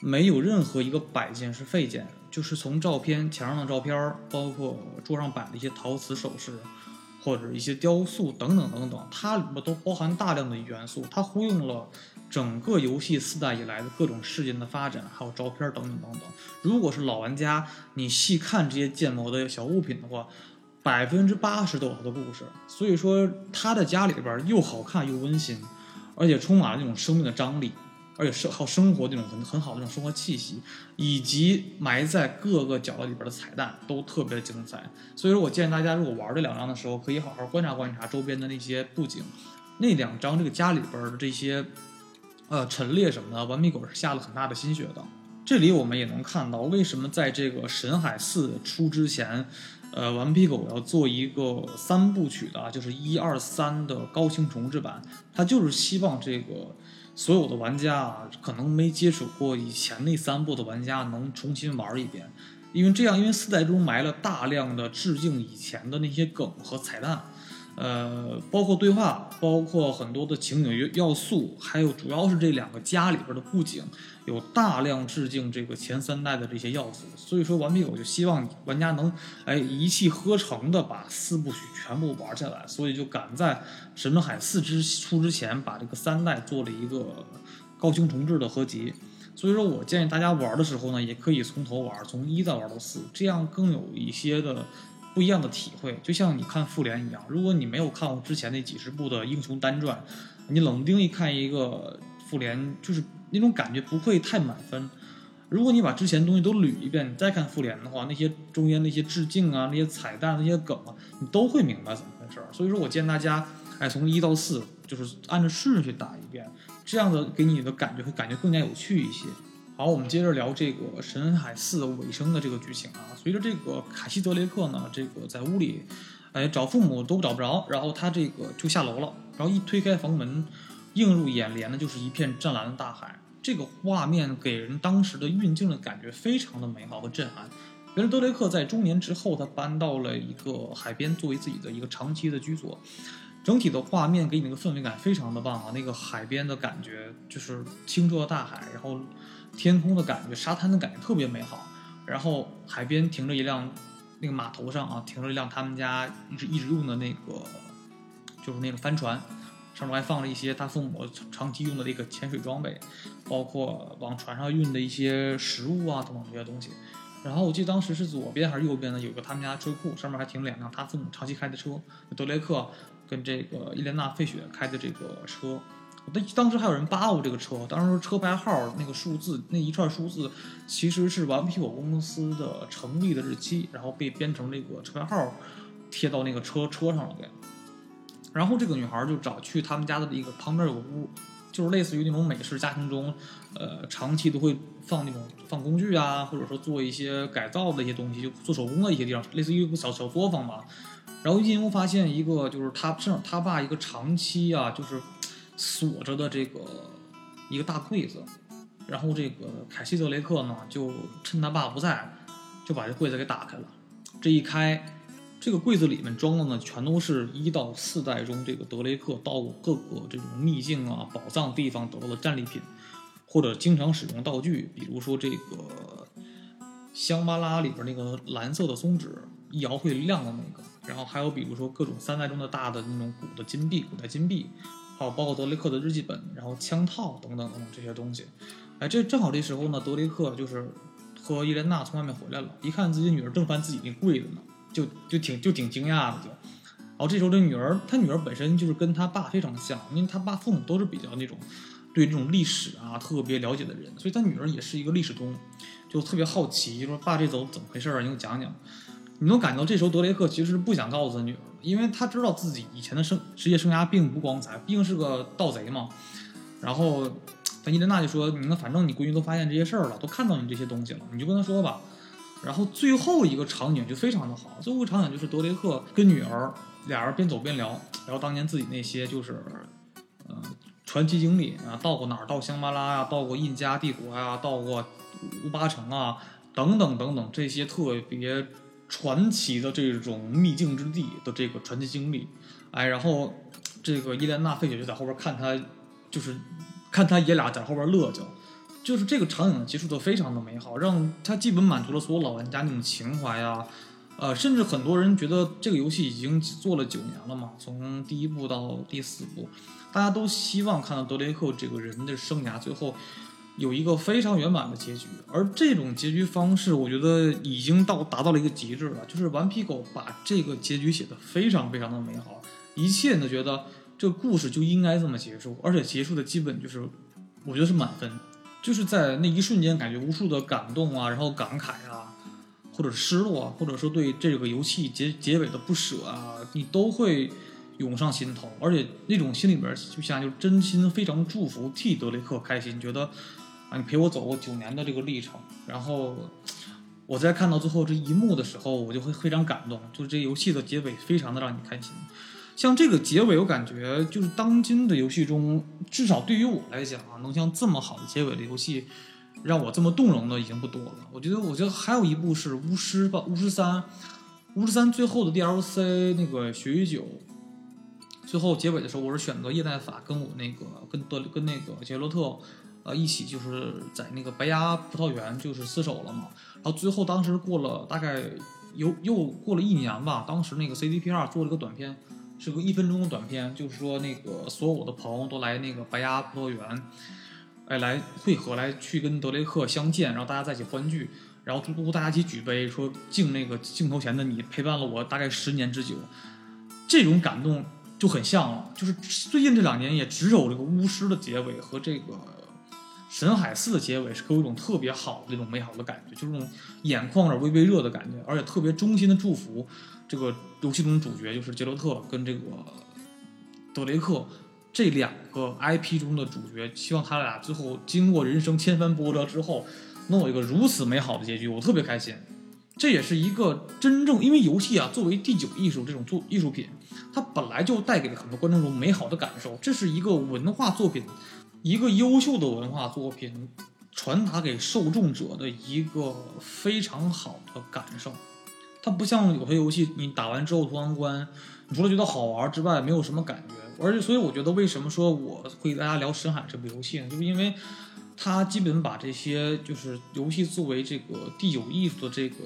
没有任何一个摆件是废件，就是从照片墙上的照片，包括桌上摆的一些陶瓷首饰，或者一些雕塑等等等等，它里面都包含大量的元素，它呼应了整个游戏四代以来的各种事件的发展，还有照片等等等等。如果是老玩家，你细看这些建模的小物品的话，百分之八十都有它的故事。所以说，他的家里边又好看又温馨，而且充满了那种生命的张力。而且生好生活那种很很好的那种生活气息，以及埋在各个角落里边的彩蛋都特别的精彩。所以说我建议大家，如果玩这两张的时候，可以好好观察观察周边的那些布景。那两张这个家里边的这些呃陈列什么的，顽皮狗是下了很大的心血的。这里我们也能看到，为什么在这个《神海四》出之前，呃，顽皮狗要做一个三部曲的，就是一二三的高清重制版，它就是希望这个所有的玩家啊，可能没接触过以前那三部的玩家能重新玩一遍，因为这样，因为四代中埋了大量的致敬以前的那些梗和彩蛋。呃，包括对话，包括很多的情景要素，还有主要是这两个家里边的布景，有大量致敬这个前三代的这些要素。所以说，顽皮狗就希望玩家能哎一气呵成的把四部曲全部玩下来，所以就赶在《神之海四》之出之前，把这个三代做了一个高清重制的合集。所以说我建议大家玩的时候呢，也可以从头玩，从一再玩到四，这样更有一些的。不一样的体会，就像你看复联一样，如果你没有看过之前那几十部的英雄单传，你冷不丁一看一个复联，就是那种感觉不会太满分。如果你把之前东西都捋一遍，你再看复联的话，那些中间那些致敬啊、那些彩蛋、那些梗啊，你都会明白怎么回事儿。所以说我建议大家，哎，从一到四就是按照顺序打一遍，这样的给你的感觉会感觉更加有趣一些。好，我们接着聊这个《神海四》尾声的这个剧情啊。随着这个凯西德雷克呢，这个在屋里，哎，找父母都找不着，然后他这个就下楼了，然后一推开房门，映入眼帘的就是一片湛蓝的大海。这个画面给人当时的运镜的感觉非常的美好和震撼。原来德雷克在中年之后，他搬到了一个海边，作为自己的一个长期的居所。整体的画面给你那个氛围感非常的棒啊，那个海边的感觉就是清澈的大海，然后天空的感觉、沙滩的感觉特别美好。然后海边停着一辆那个码头上啊，停着一辆他们家一直一直用的那个就是那个帆船。上面还放了一些他父母长期用的这个潜水装备，包括往船上运的一些食物啊等等这些东西。然后我记得当时是左边还是右边呢？有个他们家车库，上面还停了两辆他父母长期开的车，德雷克跟这个伊莲娜费雪开的这个车。那当时还有人扒我这个车，当时车牌号那个数字那一串数字其实是顽皮狗公司的成立的日期，然后被编成这个车牌号贴到那个车车上了，给。然后这个女孩就找去他们家的一个旁边有个屋，就是类似于那种美式家庭中，呃，长期都会放那种放工具啊，或者说做一些改造的一些东西，就做手工的一些地方，类似于一个小小作坊吧。然后一进屋发现一个就是他正他爸一个长期啊就是锁着的这个一个大柜子，然后这个凯西德雷克呢就趁他爸不在，就把这柜子给打开了，这一开。这个柜子里面装的呢，全都是一到四代中这个德雷克到各个这种秘境啊、宝藏地方得到的战利品，或者经常使用道具，比如说这个香巴拉里边那个蓝色的松脂，一摇会亮的那个，然后还有比如说各种三代中的大的那种古的金币、古代金币，还有包括德雷克的日记本，然后枪套等等等等这些东西。哎，这正好这时候呢，德雷克就是和伊莲娜从外面回来了，一看自己女儿正翻自己那柜子呢。就就挺就挺惊讶的，就，然后这时候这女儿，她女儿本身就是跟她爸非常像，因为她爸父母都是比较那种对这种历史啊特别了解的人，所以她女儿也是一个历史通，就特别好奇，就说爸这走怎么回事啊？你给我讲讲。你能感到这时候德雷克其实是不想告诉他女儿，因为他知道自己以前的生职业生涯并不光彩，毕竟是个盗贼嘛。然后，但伊莲娜就说：“你看，反正你闺女都发现这些事儿了，都看到你这些东西了，你就跟她说吧。”然后最后一个场景就非常的好，最后一个场景就是德雷克跟女儿俩人边走边聊，聊当年自己那些就是，呃，传奇经历啊，到过哪儿？到香巴拉呀，到过印加帝国呀，到过乌巴城啊，等等等等这些特别传奇的这种秘境之地的这个传奇经历。哎，然后这个伊莲娜费雪就在后边看他，就是看他爷俩在后边乐着。就是这个场景结束的非常的美好，让他基本满足了所有老玩家那种情怀呀，呃，甚至很多人觉得这个游戏已经做了九年了嘛，从第一部到第四部，大家都希望看到德雷克这个人的生涯最后有一个非常圆满的结局，而这种结局方式，我觉得已经到达到了一个极致了，就是顽皮狗把这个结局写的非常非常的美好，一切呢觉得这故事就应该这么结束，而且结束的基本就是我觉得是满分。就是在那一瞬间，感觉无数的感动啊，然后感慨啊，或者失落啊，或者说对这个游戏结结尾的不舍啊，你都会涌上心头。而且那种心里边就像就真心非常祝福替德雷克开心，觉得啊，你陪我走过九年的这个历程。然后我在看到最后这一幕的时候，我就会非常感动。就是这游戏的结尾非常的让你开心。像这个结尾，我感觉就是当今的游戏中，至少对于我来讲啊，能像这么好的结尾的游戏，让我这么动容的已经不多了。我觉得，我觉得还有一部是巫师吧，巫师三，巫师三最后的 DLC 那个血与酒，最后结尾的时候，我是选择叶奈法跟我那个跟德跟那个杰洛特，呃，一起就是在那个白崖葡萄园就是厮守了嘛。然后最后当时过了大概又又过了一年吧，当时那个 CDPR 做了个短片。是个一分钟的短片，就是说那个所有的朋友都来那个白鸭葡萄园，哎，来汇合，来去跟德雷克相见，然后大家在一起欢聚，然后嘟嘟大家一起举杯，说敬那个镜头前的你陪伴了我大概十年之久，这种感动就很像了。就是最近这两年也只有这个巫师的结尾和这个神海四的结尾是给我一种特别好的那种美好的感觉，就是那种眼眶有点微微热的感觉，而且特别衷心的祝福。这个游戏中主角就是杰洛特跟这个德雷克这两个 IP 中的主角，希望他俩最后经过人生千帆波折之后，能有一个如此美好的结局，我特别开心。这也是一个真正，因为游戏啊，作为第九艺术这种作艺术品，它本来就带给了很多观众中美好的感受。这是一个文化作品，一个优秀的文化作品传达给受众者的一个非常好的感受。它不像有些游戏，你打完之后通完关，你除了觉得好玩之外，没有什么感觉。而且，所以我觉得为什么说我会跟大家聊《深海》这部游戏呢？就是因为它基本把这些就是游戏作为这个第九艺术的这个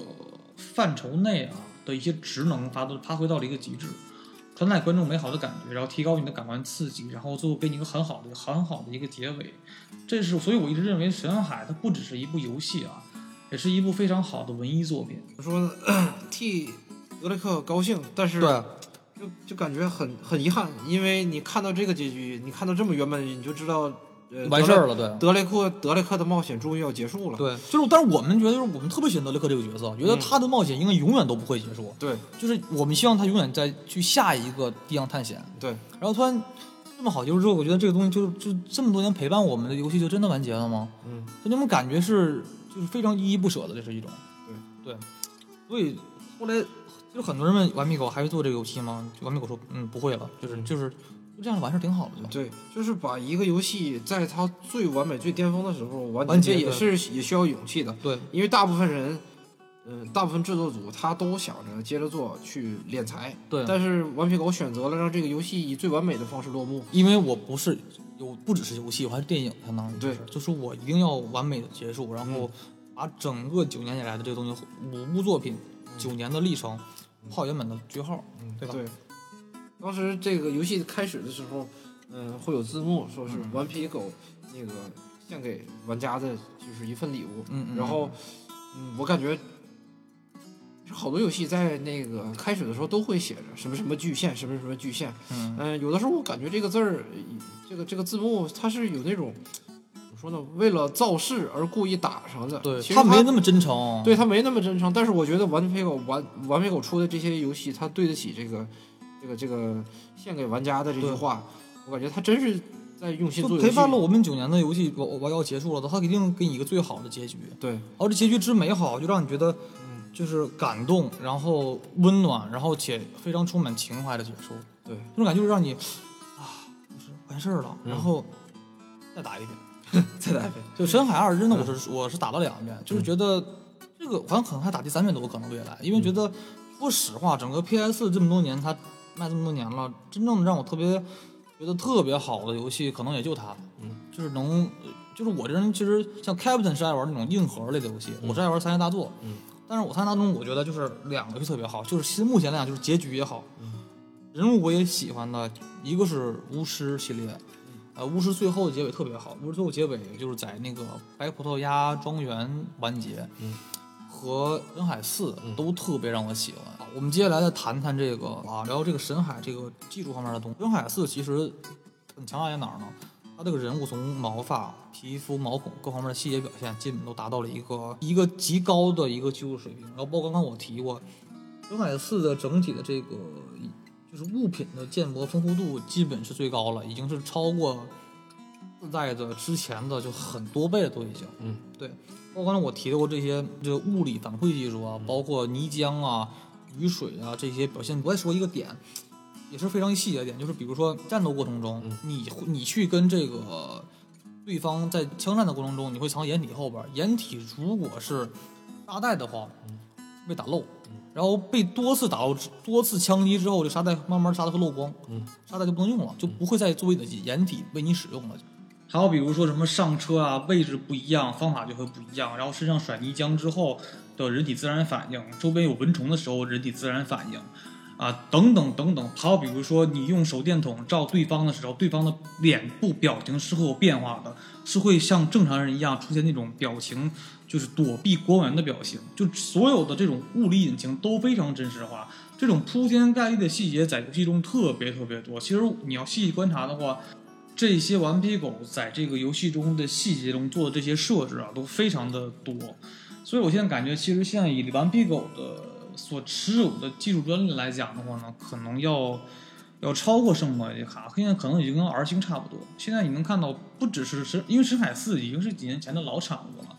范畴内啊的一些职能发都发挥到了一个极致，传达给观众美好的感觉，然后提高你的感官刺激，然后最后给你一个很好的、很好的一个结尾。这是所以我一直认为《神海》它不只是一部游戏啊，也是一部非常好的文艺作品。我说？替德雷克高兴，但是对，就就感觉很很遗憾，因为你看到这个结局，你看到这么圆满的结局，你就知道，呃，完事儿了，对。德雷克德雷克的冒险终于要结束了。对，就是，但是我们觉得，就是我们特别喜欢德雷克这个角色，觉得他的冒险应该永远都不会结束。对就是我们希望他永远在去下一个地方探险。对然后突然这么好结束之后，我觉得这个东西就就这么多年陪伴我们的游戏就真的完结了吗？嗯，就那种感觉是就是非常依依不舍的，这是一种。对对，所以后来就很多人问顽皮狗还会做这个游戏吗？就顽皮狗说嗯不会了，就是就是就这样完事儿挺好的就。对，就是把一个游戏在它最完美、最巅峰的时候完完结，也是也需要勇气的。对因为大部分人，嗯、大部分制作组他都想着接着做去敛财，对但是顽皮狗选择了让这个游戏以最完美的方式落幕。因为我不是有不只是游戏，我还是电影，相当于对就是我一定要完美的结束，然后把整个九年以来的这个东西五部作品九年的历程画圆满的句号，对吧？对，当时这个游戏开始的时候，嗯、会有字幕说是顽皮狗那个献给玩家的就是一份礼物，嗯嗯然后，嗯，我感觉。好多游戏在那个开始的时候都会写着什么什么巨献，什么什么巨献，嗯嗯、有的时候我感觉这个字儿，这个这个字幕它是有那种怎么说呢？为了造势而故意打上的。对，其实他没那么真诚，对他没那么真诚，但是我觉得顽皮狗顽顽皮狗出的这些游戏，它对得起这个这个这个献给玩家的这句话，我感觉他真是在用心做。陪伴了我们九年的游戏，我我要结束了的，他一定给你一个最好的结局，对然后这结局之美好，就让你觉得就是感动，然后温暖，然后且非常充满情怀的结束，对这种感觉就是让你啊，就是完事儿了，然后再打一遍。再打一遍。就《深海二》真的我是、我是打了两遍，就是觉得这个好像可能还打第三遍都有可能未来，因为觉得说实话，整个 PS 这么多年它卖这么多年了，真正让我特别觉得特别好的游戏，可能也就它了。嗯，就是能，呃就是我这人其实像 Captain 是爱玩那种硬核类的游戏，我是爱玩三 A 大作。嗯，但是我三 A 大作我觉得就是两个游戏特别好，就是其实目前来讲就是结局也好，人物我也喜欢的，一个是巫师系列。呃，巫师最后的结尾特别好，巫师最后结尾就是在那个白葡萄牙庄园完结，嗯，和深海四都特别让我喜欢。好我们接下来再谈谈这个啊，聊这个深海这个技术方面的东西。深海四其实很强大在哪儿呢？它这个人物从毛发、皮肤、毛孔各方面的细节表现，基本都达到了一个一个极高的一个技术水平。然后包括刚刚我提过，深海四的整体的这个就是物品的建模丰富度基本是最高了，已经是超过自带的之前的就很多倍了，都已经。嗯，对，包括刚才我提到过这些这个物理反馈技术啊，包括泥浆啊、雨水啊这些表现。我再说一个点，也是非常细节的点，就是比如说战斗过程中，你你去跟这个对方在枪战的过程中，你会藏掩体后边，掩体如果是沙袋的话，被打漏。然后被多次打漏、多次枪击之后，这沙袋慢慢沙袋会漏光，嗯，沙袋就不能用了，就不会再作为你的掩体为你使用了。还有比如说什么上车啊，位置不一样，方法就会不一样。然后身上甩泥浆之后的人体自然反应，周边有蚊虫的时候人体自然反应，啊，等等等等。还有比如说你用手电筒照对方的时候，对方的脸部表情是会有变化的，是会像正常人一样出现那种表情，就是躲避光源的表情。就所有的这种物理引擎都非常真实化，这种铺天盖地的细节在游戏中特别特别多。其实你要细细观察的话，这些顽皮狗在这个游戏中的细节中做的这些设置啊，都非常的多，所以我现在感觉，其实现在以顽皮狗的所持有的技术专利来讲的话呢，可能要要超过圣莫尼卡，现在可能已经跟 R 星差不多。现在你能看到，不只是深，因为深海四已经是几年前的老产物了。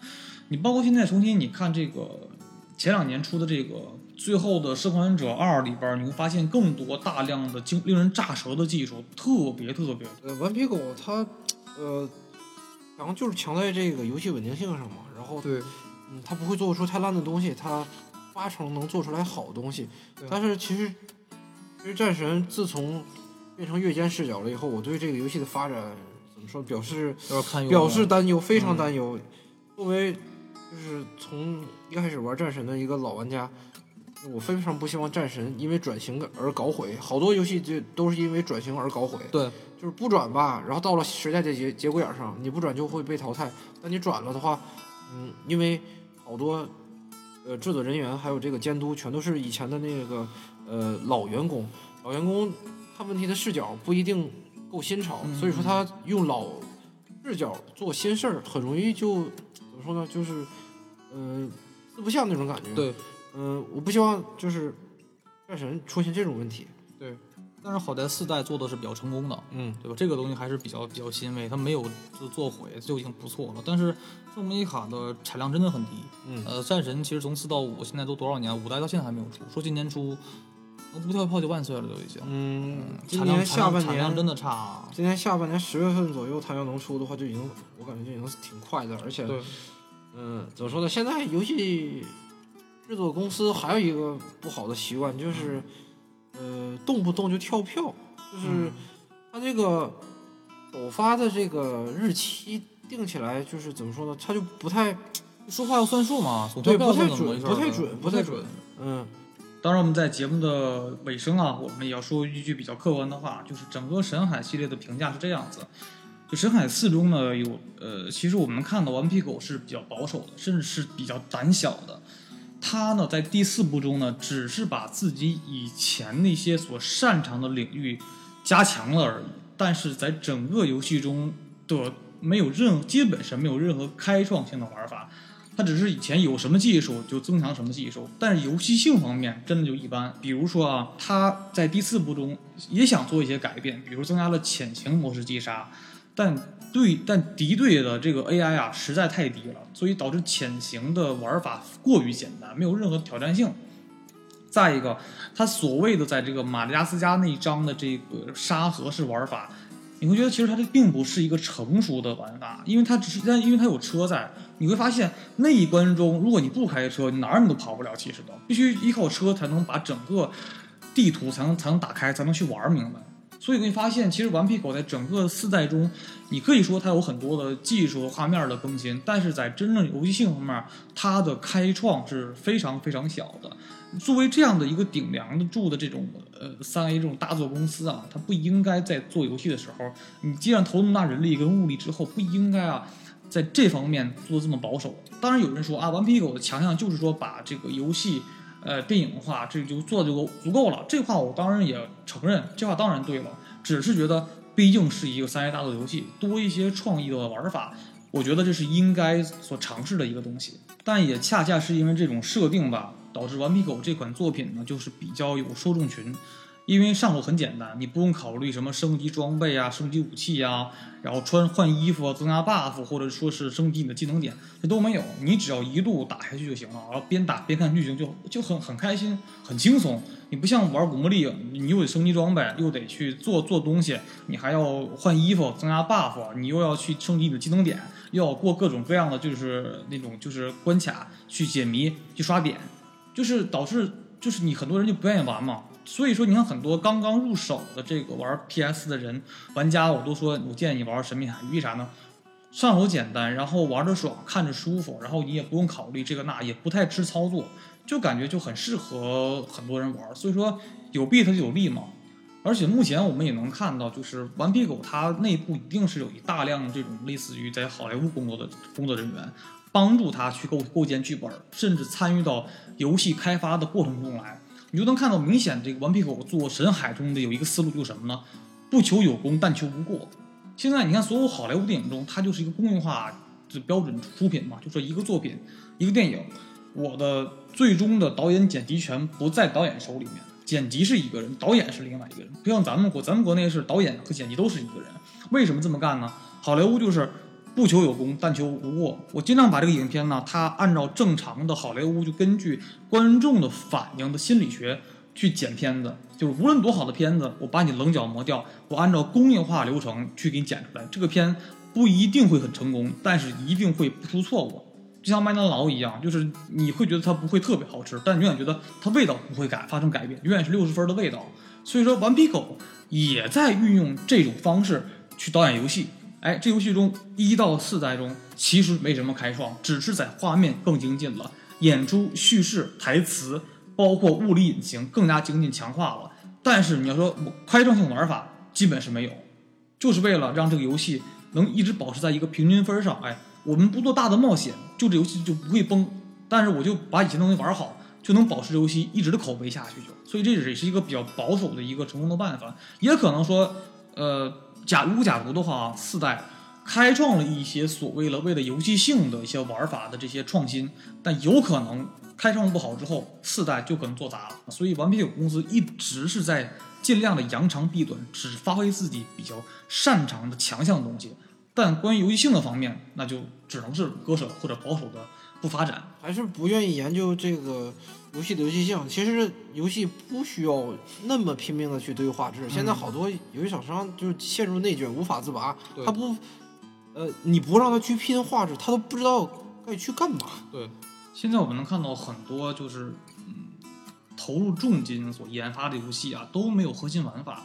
你包括现在重新你看这个前两年出的这个最后的《生还者二》里边，你会发现更多大量的惊令人炸舌的技术，特别特别呃，顽皮狗它呃，强就是强在这个游戏稳定性上嘛，然后对，嗯，它不会做出太烂的东西，它八成能做出来好东西。但是其实，其实战神自从变成月间视角了以后，我对这个游戏的发展怎么说表示要看表示担忧，非常嗯担忧。作为就是从一开始玩战神的一个老玩家，我非常不希望战神因为转型而搞毁。好多游戏就都是因为转型而搞毁。对，就是不转吧，然后到了时代的节节骨眼上，你不转就会被淘汰。但你转了的话，嗯，因为好多呃制作人员还有这个监督全都是以前的那个呃老员工，老员工看问题的视角不一定够新潮，嗯所以说他用老视角做新事儿，很容易就怎么说呢，就是嗯、呃四不像那种感觉。，对，嗯、我不希望就是战神出现这种问题。对但是好在四代做的是比较成功的，嗯，对吧？这个东西还是比较比较欣慰，它没有就做毁就已经不错了。但是圣梅卡的产量真的很低，嗯呃，战神其实从四到五现在都多少年？五代到现在还没有出，说今年出，那不跳炮就万岁了都已经。嗯，今年下半年产量真的差，今年下半年十月份左右，它要能出的话，就已经我感觉就已经是挺快的，而且，对，嗯，怎么说呢？现在游戏制作公司还有一个不好的习惯，就是，呃，动不动就跳票，就是它这个首发的这个日期定起来，就是怎么说呢？它就不太，说话要算数嘛，总对不太准不太准不太不太准。嗯当然，我们在节目的尾声啊，我们也要说一句比较客观的话，就是整个神海系列的评价是这样子。就神海四中呢，有呃，其实我们看到顽皮狗是比较保守的，甚至是比较胆小的。他呢，在第四部中呢，只是把自己以前那些所擅长的领域加强了而已，但是在整个游戏中的没有任，基本上没有任何开创性的玩法。他只是以前有什么技术就增强什么技术，但是游戏性方面真的就一般。比如说啊，他在第四部中也想做一些改变，比如增加了潜行模式击杀，但对但敌对的这个 AI 啊实在太低了，所以导致潜行的玩法过于简单，没有任何挑战性。再一个，他所谓的在这个马达加斯加那一章的这个沙盒式玩法，你会觉得其实它这并不是一个成熟的玩法，因为它只是但因为它有车在，你会发现那一关中，如果你不开车，你哪儿你都跑不了，其实都必须依靠车才能把整个地图才能才能打开，才能去玩明白。所以你会发现，其实顽皮狗在整个四代中，你可以说它有很多的技术和画面的更新，但是在真正游戏性方面，它的开创是非常非常小的。作为这样的一个顶梁的柱的这种呃三 A 这种大作公司啊，它不应该在做游戏的时候，你既然投那么大人力跟物力之后，不应该啊在这方面做这么保守。当然有人说啊，顽皮狗的强项就是说把这个游戏呃电影的话，这就做就足够了。这话我当然也承认，这话当然对了，只是觉得毕竟是一个三 A 大作游戏，多一些创意的玩法。我觉得这是应该所尝试的一个东西，但也恰恰是因为这种设定吧，导致《顽皮狗》这款作品呢，就是比较有受众群。因为上手很简单，你不用考虑什么升级装备啊、升级武器啊，然后穿换衣服、增加 buff，或者说是升级你的技能点，这都没有。你只要一路打下去就行了，然后边打边看剧情就就很很开心、很轻松。你不像玩古墓丽影，你又得升级装备，又得去做做东西，你还要换衣服、增加 buff，你又要去升级你的技能点，又要过各种各样的就是那种就是关卡去解谜、去刷点，就是导致就是你很多人就不愿意玩嘛。所以说，你看很多刚刚入手的这个玩 PS 的人玩家，我都说我建议你玩《神秘海域》为啥呢？上手简单，然后玩着爽，看着舒服，然后你也不用考虑这个那，也不太吃操作，就感觉就很适合很多人玩。所以说有弊它就有利嘛。而且目前我们也能看到，就是顽皮狗它内部一定是有一大量这种类似于在好莱坞工作的工作人员，帮助他去构构建剧本，甚至参与到游戏开发的过程中来。你就能看到明显，这个顽皮狗做神海中的有一个思路就是什么呢？不求有功，但求无过。现在你看，所有好莱坞电影中，它就是一个公用化的标准出品嘛，就说一个作品，一个电影，我的最终的导演剪辑权不在导演手里面，剪辑是一个人，导演是另外一个人。不像咱们国，咱们国内是导演和剪辑都是一个人。为什么这么干呢？好莱坞就是不求有功，但求无过。我尽量把这个影片呢，它按照正常的好莱坞，就根据观众的反应的心理学去剪片子。就是无论多好的片子，我把你棱角磨掉，我按照工业化流程去给你剪出来。这个片不一定会很成功，但是一定会不出错误。就像麦当劳一样，就是你会觉得它不会特别好吃，但永远觉得它味道不会改发生改变，永远是六十分的味道。所以说，顽皮狗也在运用这种方式去导演游戏。哎，这游戏中一到四代中其实没什么开创，只是在画面更精进了，演出、叙事、台词，包括物理引擎更加精进强化了。但是你要说开创性玩法，基本是没有，就是为了让这个游戏能一直保持在一个平均分上。哎，我们不做大的冒险，就这游戏就不会崩。但是我就把以前东西玩好，就能保持游戏一直的口碑下去。就所以这也是一个比较保守的一个成功的办法。也可能说，呃，假如假如的话，四代开创了一些所谓的为了游戏性的一些玩法的这些创新，但有可能开创不好之后，四代就可能做砸了。所以顽皮狗公司一直是在尽量的扬长避短，只发挥自己比较擅长的强项的东西。但关于游戏性的方面，那就只能是割舍或者保守的不发展。还是不愿意研究这个游戏的游戏性。其实游戏不需要那么拼命的去堆画质。现在好多游戏厂商就是陷入内卷无法自拔，他不，呃，你不让他去拼画质，他都不知道该去干嘛。对，现在我们能看到很多就是嗯投入重金所研发的游戏啊，都没有核心玩法。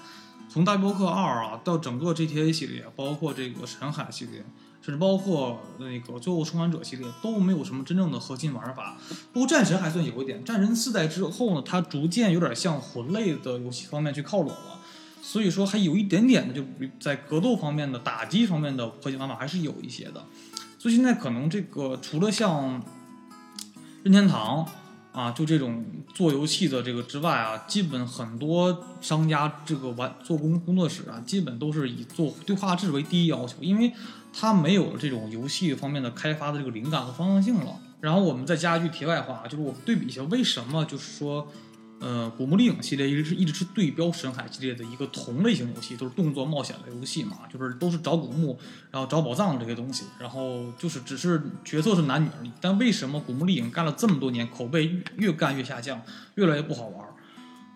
从大镖客二啊到整个 GTA 系列，包括这个神海系列，甚至包括那个最后生还者系列，都没有什么真正的核心玩法。不过战神还算有一点，战神四代之后呢，它逐渐有点向魂类的游戏方面去靠拢了。所以说还有一点点的，就在格斗方面的打击方面的核心玩法还是有一些的。所以现在可能这个除了像任天堂啊，就这种做游戏的这个之外啊，基本很多商家这个玩做工工作室啊，基本都是以做对画质为第一要求，因为它没有这种游戏方面的开发的这个灵感和方向性了。然后我们再加一句题外话，就是我们对比一下，为什么就是说。呃，古墓丽影系列一直是一直是对标深海系列的一个同类型游戏，都是动作冒险类游戏嘛，就是都是找古墓，然后找宝藏这些东西，然后就是只是角色是男女而已。但为什么古墓丽影干了这么多年，口碑越越干越下降，越来越不好玩，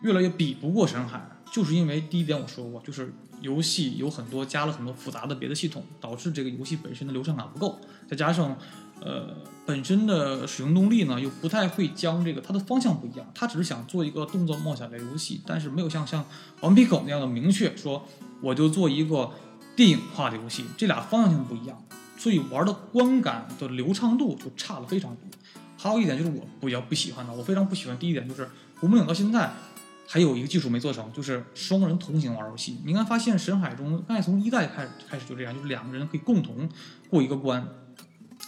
越来越比不过深海？就是因为第一点我说过，就是游戏有很多加了很多复杂的别的系统，导致这个游戏本身的流畅感不够，再加上。呃，本身的使用动力呢，又不太会将这个它的方向不一样，它只是想做一个动作冒险类游戏，但是没有像像顽皮狗那样的明确说，我就做一个电影化的游戏，这俩方向性不一样，所以玩的观感的流畅度就差了非常多。还有一点就是我比较不喜欢的，我非常不喜欢第一点就是《古墓影》到现在还有一个技术没做成，就是双人同行玩游戏。你应该发现《神海》中，大概从一代开始开始就这样，就是两个人可以共同过一个关。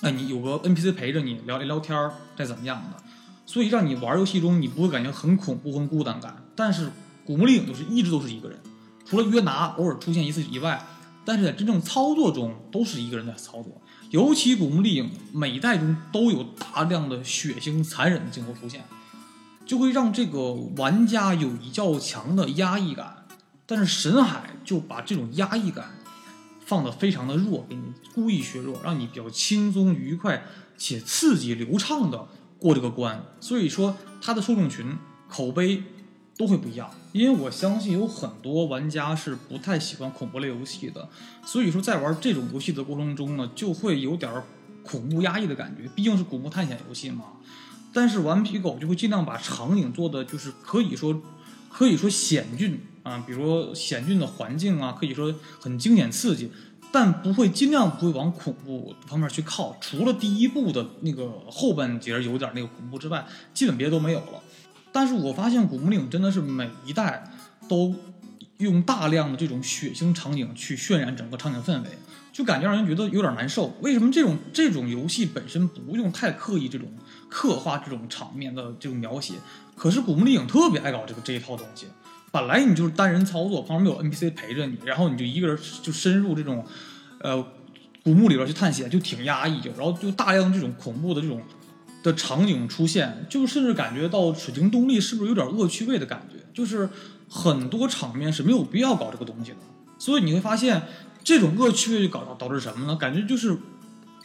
哎，你有个 NPC 陪着你聊一聊天儿，再怎么样的，所以让你玩游戏中你不会感觉很恐怖、很孤单感。但是古墓丽影就是一直都是一个人，除了约拿偶尔出现一次以外，但是在真正操作中都是一个人在操作。尤其古墓丽影每一代中都有大量的血腥、残忍的镜头出现，就会让这个玩家有一较强的压抑感。但是神海就把这种压抑感。放的非常的弱，给你故意削弱，让你比较轻松愉快且刺激流畅的过这个关。所以说，它的受众群口碑都会不一样。因为我相信有很多玩家是不太喜欢恐怖类游戏的，所以说在玩这种游戏的过程中呢，就会有点恐怖压抑的感觉。毕竟是古墓探险游戏嘛。但是顽皮狗就会尽量把场景做的就是可以说可以说险峻。啊，比如险峻的环境啊，可以说很惊险刺激，但不会尽量不会往恐怖方面去靠。除了第一部的那个后半截有点那个恐怖之外，基本别的都没有了。但是我发现《古墓丽影》真的是每一代都用大量的这种血腥场景去渲染整个场景氛围，就感觉让人觉得有点难受。为什么这种这种游戏本身不用太刻意这种刻画这种场面的这种描写，可是《古墓丽影》特别爱搞这个这一套东西。本来你就是单人操作，旁边没有 NPC 陪着你，然后你就一个人就深入这种，呃，古墓里边去探险，就挺压抑，就然后就大量这种恐怖的这种的场景出现，就甚至感觉到水晶动力是不是有点恶趣味的感觉？就是很多场面是没有必要搞这个东西的，所以你会发现这种恶趣味就搞到导致什么呢？感觉就是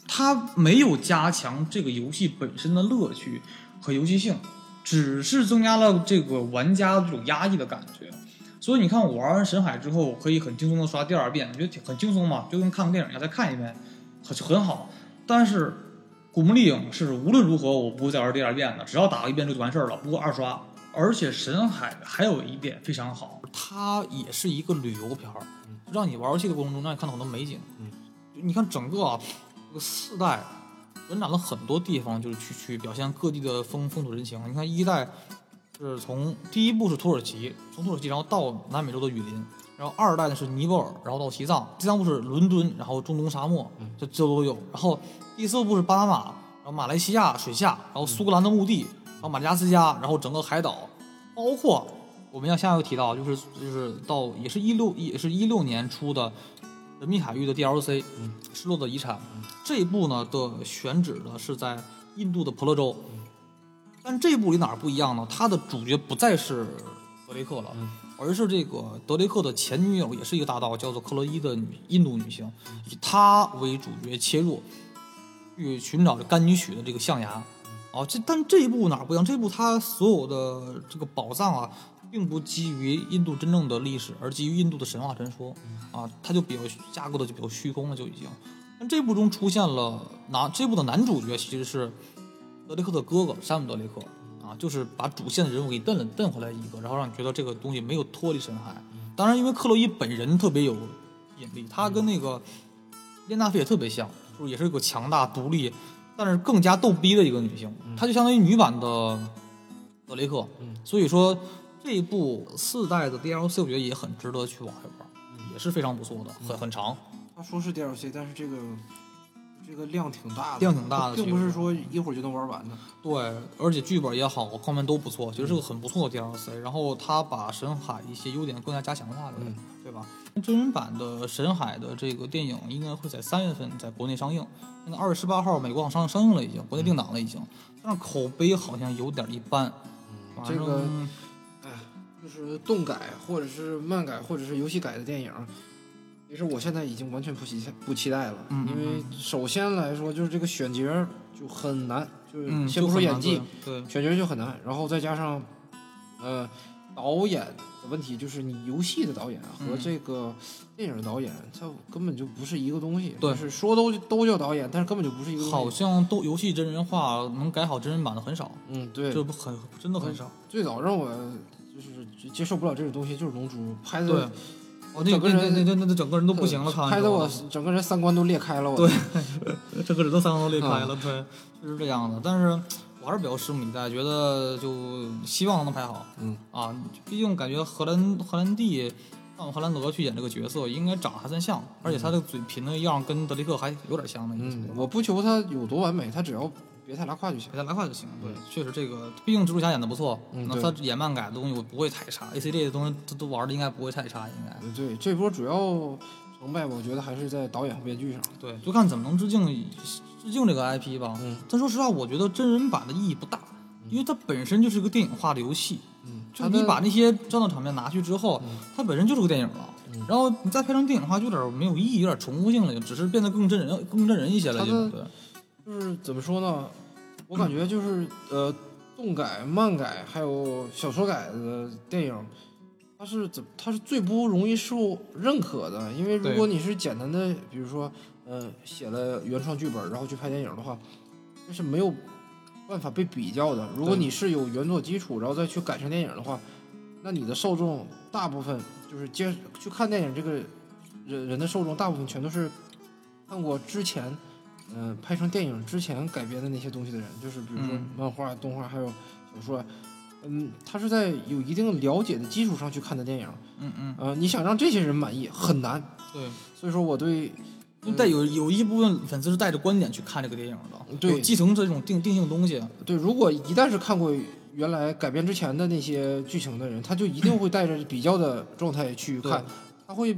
它没有加强这个游戏本身的乐趣和游戏性，只是增加了这个玩家这种压抑的感觉。所以你看，我玩完《神海》之后，我可以很轻松的刷第二遍，我觉得挺很轻松嘛，就跟看个电影一样，再看一遍，很很好。但是《古墓丽影》是无论如何我不会再玩第二遍的，只要打过一遍就完事儿了，不会二刷。而且《神海》还有一点非常好，它也是一个旅游片儿，让你玩游戏的过程中让你看到很多美景。嗯，你看整个啊，这个四代延展了很多地方，就是去去表现各地的风风土人情。你看一代是从第一部是土耳其，从土耳其然后到南美洲的雨林，然后二代呢是尼泊尔，然后到西藏，第三部是伦敦，然后中东沙漠，这这都有。然后第四部是巴拿马，然后马来西亚水下，然后苏格兰的墓地。然后马达加斯加，然后整个海岛，包括我们要下一个提到，就是就是到也是一六也是一六年出的《神秘海域》的 DLC，《失落的遗产》这一部呢的选址呢是在印度的婆罗洲，但这一部里哪儿不一样呢？它的主角不再是德雷克了，而是这个德雷克的前女友，也是一个大盗，叫做克洛伊的女印度女性，以她为主角切入，去寻找着甘尼许的这个象牙。哦，这但这一部哪儿不一样？这一部它所有的这个宝藏啊，并不基于印度真正的历史，而基于印度的神话传说啊，它就比较架构的就比较虚空了，就已经。但这部中出现了男，这部的男主角其实是德雷克的哥哥山姆德雷克啊，就是把主线的人物给蹬了蹬回来一个，然后让你觉得这个东西没有脱离深海。当然，因为克洛伊本人特别有引力，他跟那个列娜菲也特别像，就是也是一个强大独立。但是更加逗逼的一个女性，她就相当于女版的德雷克，所以说这一部四代的 DLC 我觉得也很值得去玩一玩，也是非常不错的，很很长。他说是 DLC，但是这个这个量挺大的，量挺大的，并不是说一会儿就能玩完的。对，而且剧本也好，各方面都不错，其实是个很不错的 DLC。然后他把神海一些优点更加加强化了，对吧？真人版的神海的这个电影应该会在三月份在国内上映。现在二月十八号美国网上上映了，已经国内定档了，已经，但是口碑好像有点一般。嗯，这个，哎，就是动改或者是漫改或者是游戏改的电影，其实我现在已经完全不期不期待了。嗯，因为首先来说就是这个选角就很难，就是先不说演技，对，选角就很难，然后再加上，呃。导演的问题就是你游戏的导演和这个电影的导演，他根本就不是一个东西。对，是说都都叫导演，但是根本就不是一个。好像都游戏真人化能改好真人版的很少。嗯，对，这不很真的很少。最早让我就是接受不了这种东西，就是《龙珠》拍的，我整个人那那那整个人都不行了，拍的我整个人三观都裂开了。我对，整个人都三观都裂开了，对，就是这样的。但是。我还是比较拭目以待，觉得就希望能拍好。嗯啊，毕竟感觉荷兰荷兰弟让荷兰德去演这个角色，应该长得还算像，而且他这个嘴贫的样跟德雷克还有点像的。嗯，我不求他有多完美，他只要别太拉胯就行，别太拉胯就行。对，确实这个，毕竟蜘蛛侠演的不错，那他演漫改的东西我不会太差，A C G 的东西他都玩的应该不会太差，应该。对，这波主要。成败，我觉得还是在导演和编剧上。对，就看怎么能致敬致敬这个 IP 吧。嗯，但说实话，我觉得真人版的意义不大，因为它本身就是个电影化的游戏。嗯，就你把那些战斗场面拿去之后，它本身就是个电影了。嗯，然后你再拍成电影的话，就有点没有意义，有点重复性了，只是变得更真人、更真人一些了。就对，就是怎么说呢？我感觉就是呃，动改、漫改还有小说改的电影。它是怎？它是最不容易受认可的，因为如果你是简单的，比如说，呃，写了原创剧本，然后去拍电影的话，那是没有办法被比较的。如果你是有原作基础，然后再去改成电影的话，那你的受众大部分就是接去看电影这个人人的受众，大部分全都是看过之前，嗯，拍成电影之前改编的那些东西的人，就是比如说漫画、动画还有小说。嗯，他是在有一定了解的基础上去看的电影。嗯嗯。呃，你想让这些人满意很难。对。所以说，我对，带有有一部分粉丝是带着观点去看这个电影的。对。继承这种定定性东西。对，如果一旦是看过原来改编之前的那些剧情的人，他就一定会带着比较的状态去看。他会，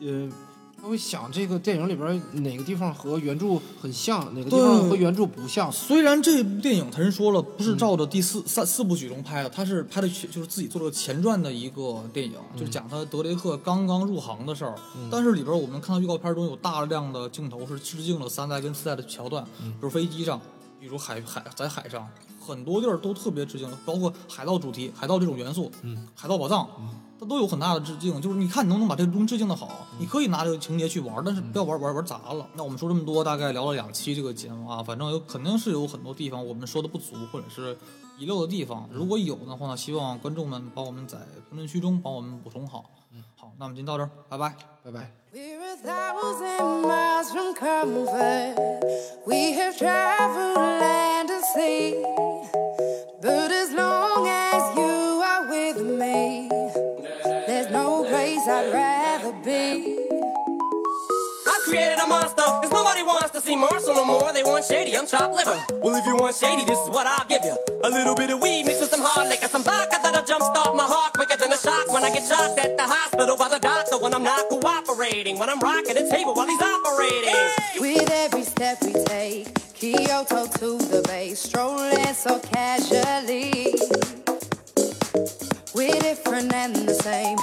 呃，他会想这个电影里边哪个地方和原著很像，哪个地方和原著不像。虽然这部电影，他人说了不是照着第四、三四部曲中拍的，他是拍的就是自己做了前传的一个电影，就是讲他德雷克刚刚入行的事儿。但是里边我们看到预告片中有大量的镜头是致敬了三代跟四代的桥段，比如飞机上，比如海海在海上，很多地儿都特别致敬，包括海盗主题、海盗这种元素，嗯，海盗宝藏。它都有很大的致敬，就是你看你能不能把这个东西致敬的好，你可以拿这个情节去玩，但是不要玩玩玩砸了。那我们说这么多，大概聊了两期这个节目啊，反正有肯定是有很多地方我们说的不足或者是遗漏的地方，如果有的话呢，希望观众们帮我们在评论区中帮我们补充好。嗯，好，那我们今天到这儿，拜拜，拜拜。We're a thousand place I'd rather be. I created a monster, cause nobody wants to see Marshall no more. They want shady, I'm chopped liver. Well, if you want shady, this is what I'll give you. A little bit of weed mixed with some hard liquor, some vodka that'll jumpstart my heart quicker than a shock when I get shocked at the hospital by the doctor when I'm not cooperating. When I'm rocking the table while he's operating. With every step we take, Kyoto to the bay, strolling so casually. We're different and the same.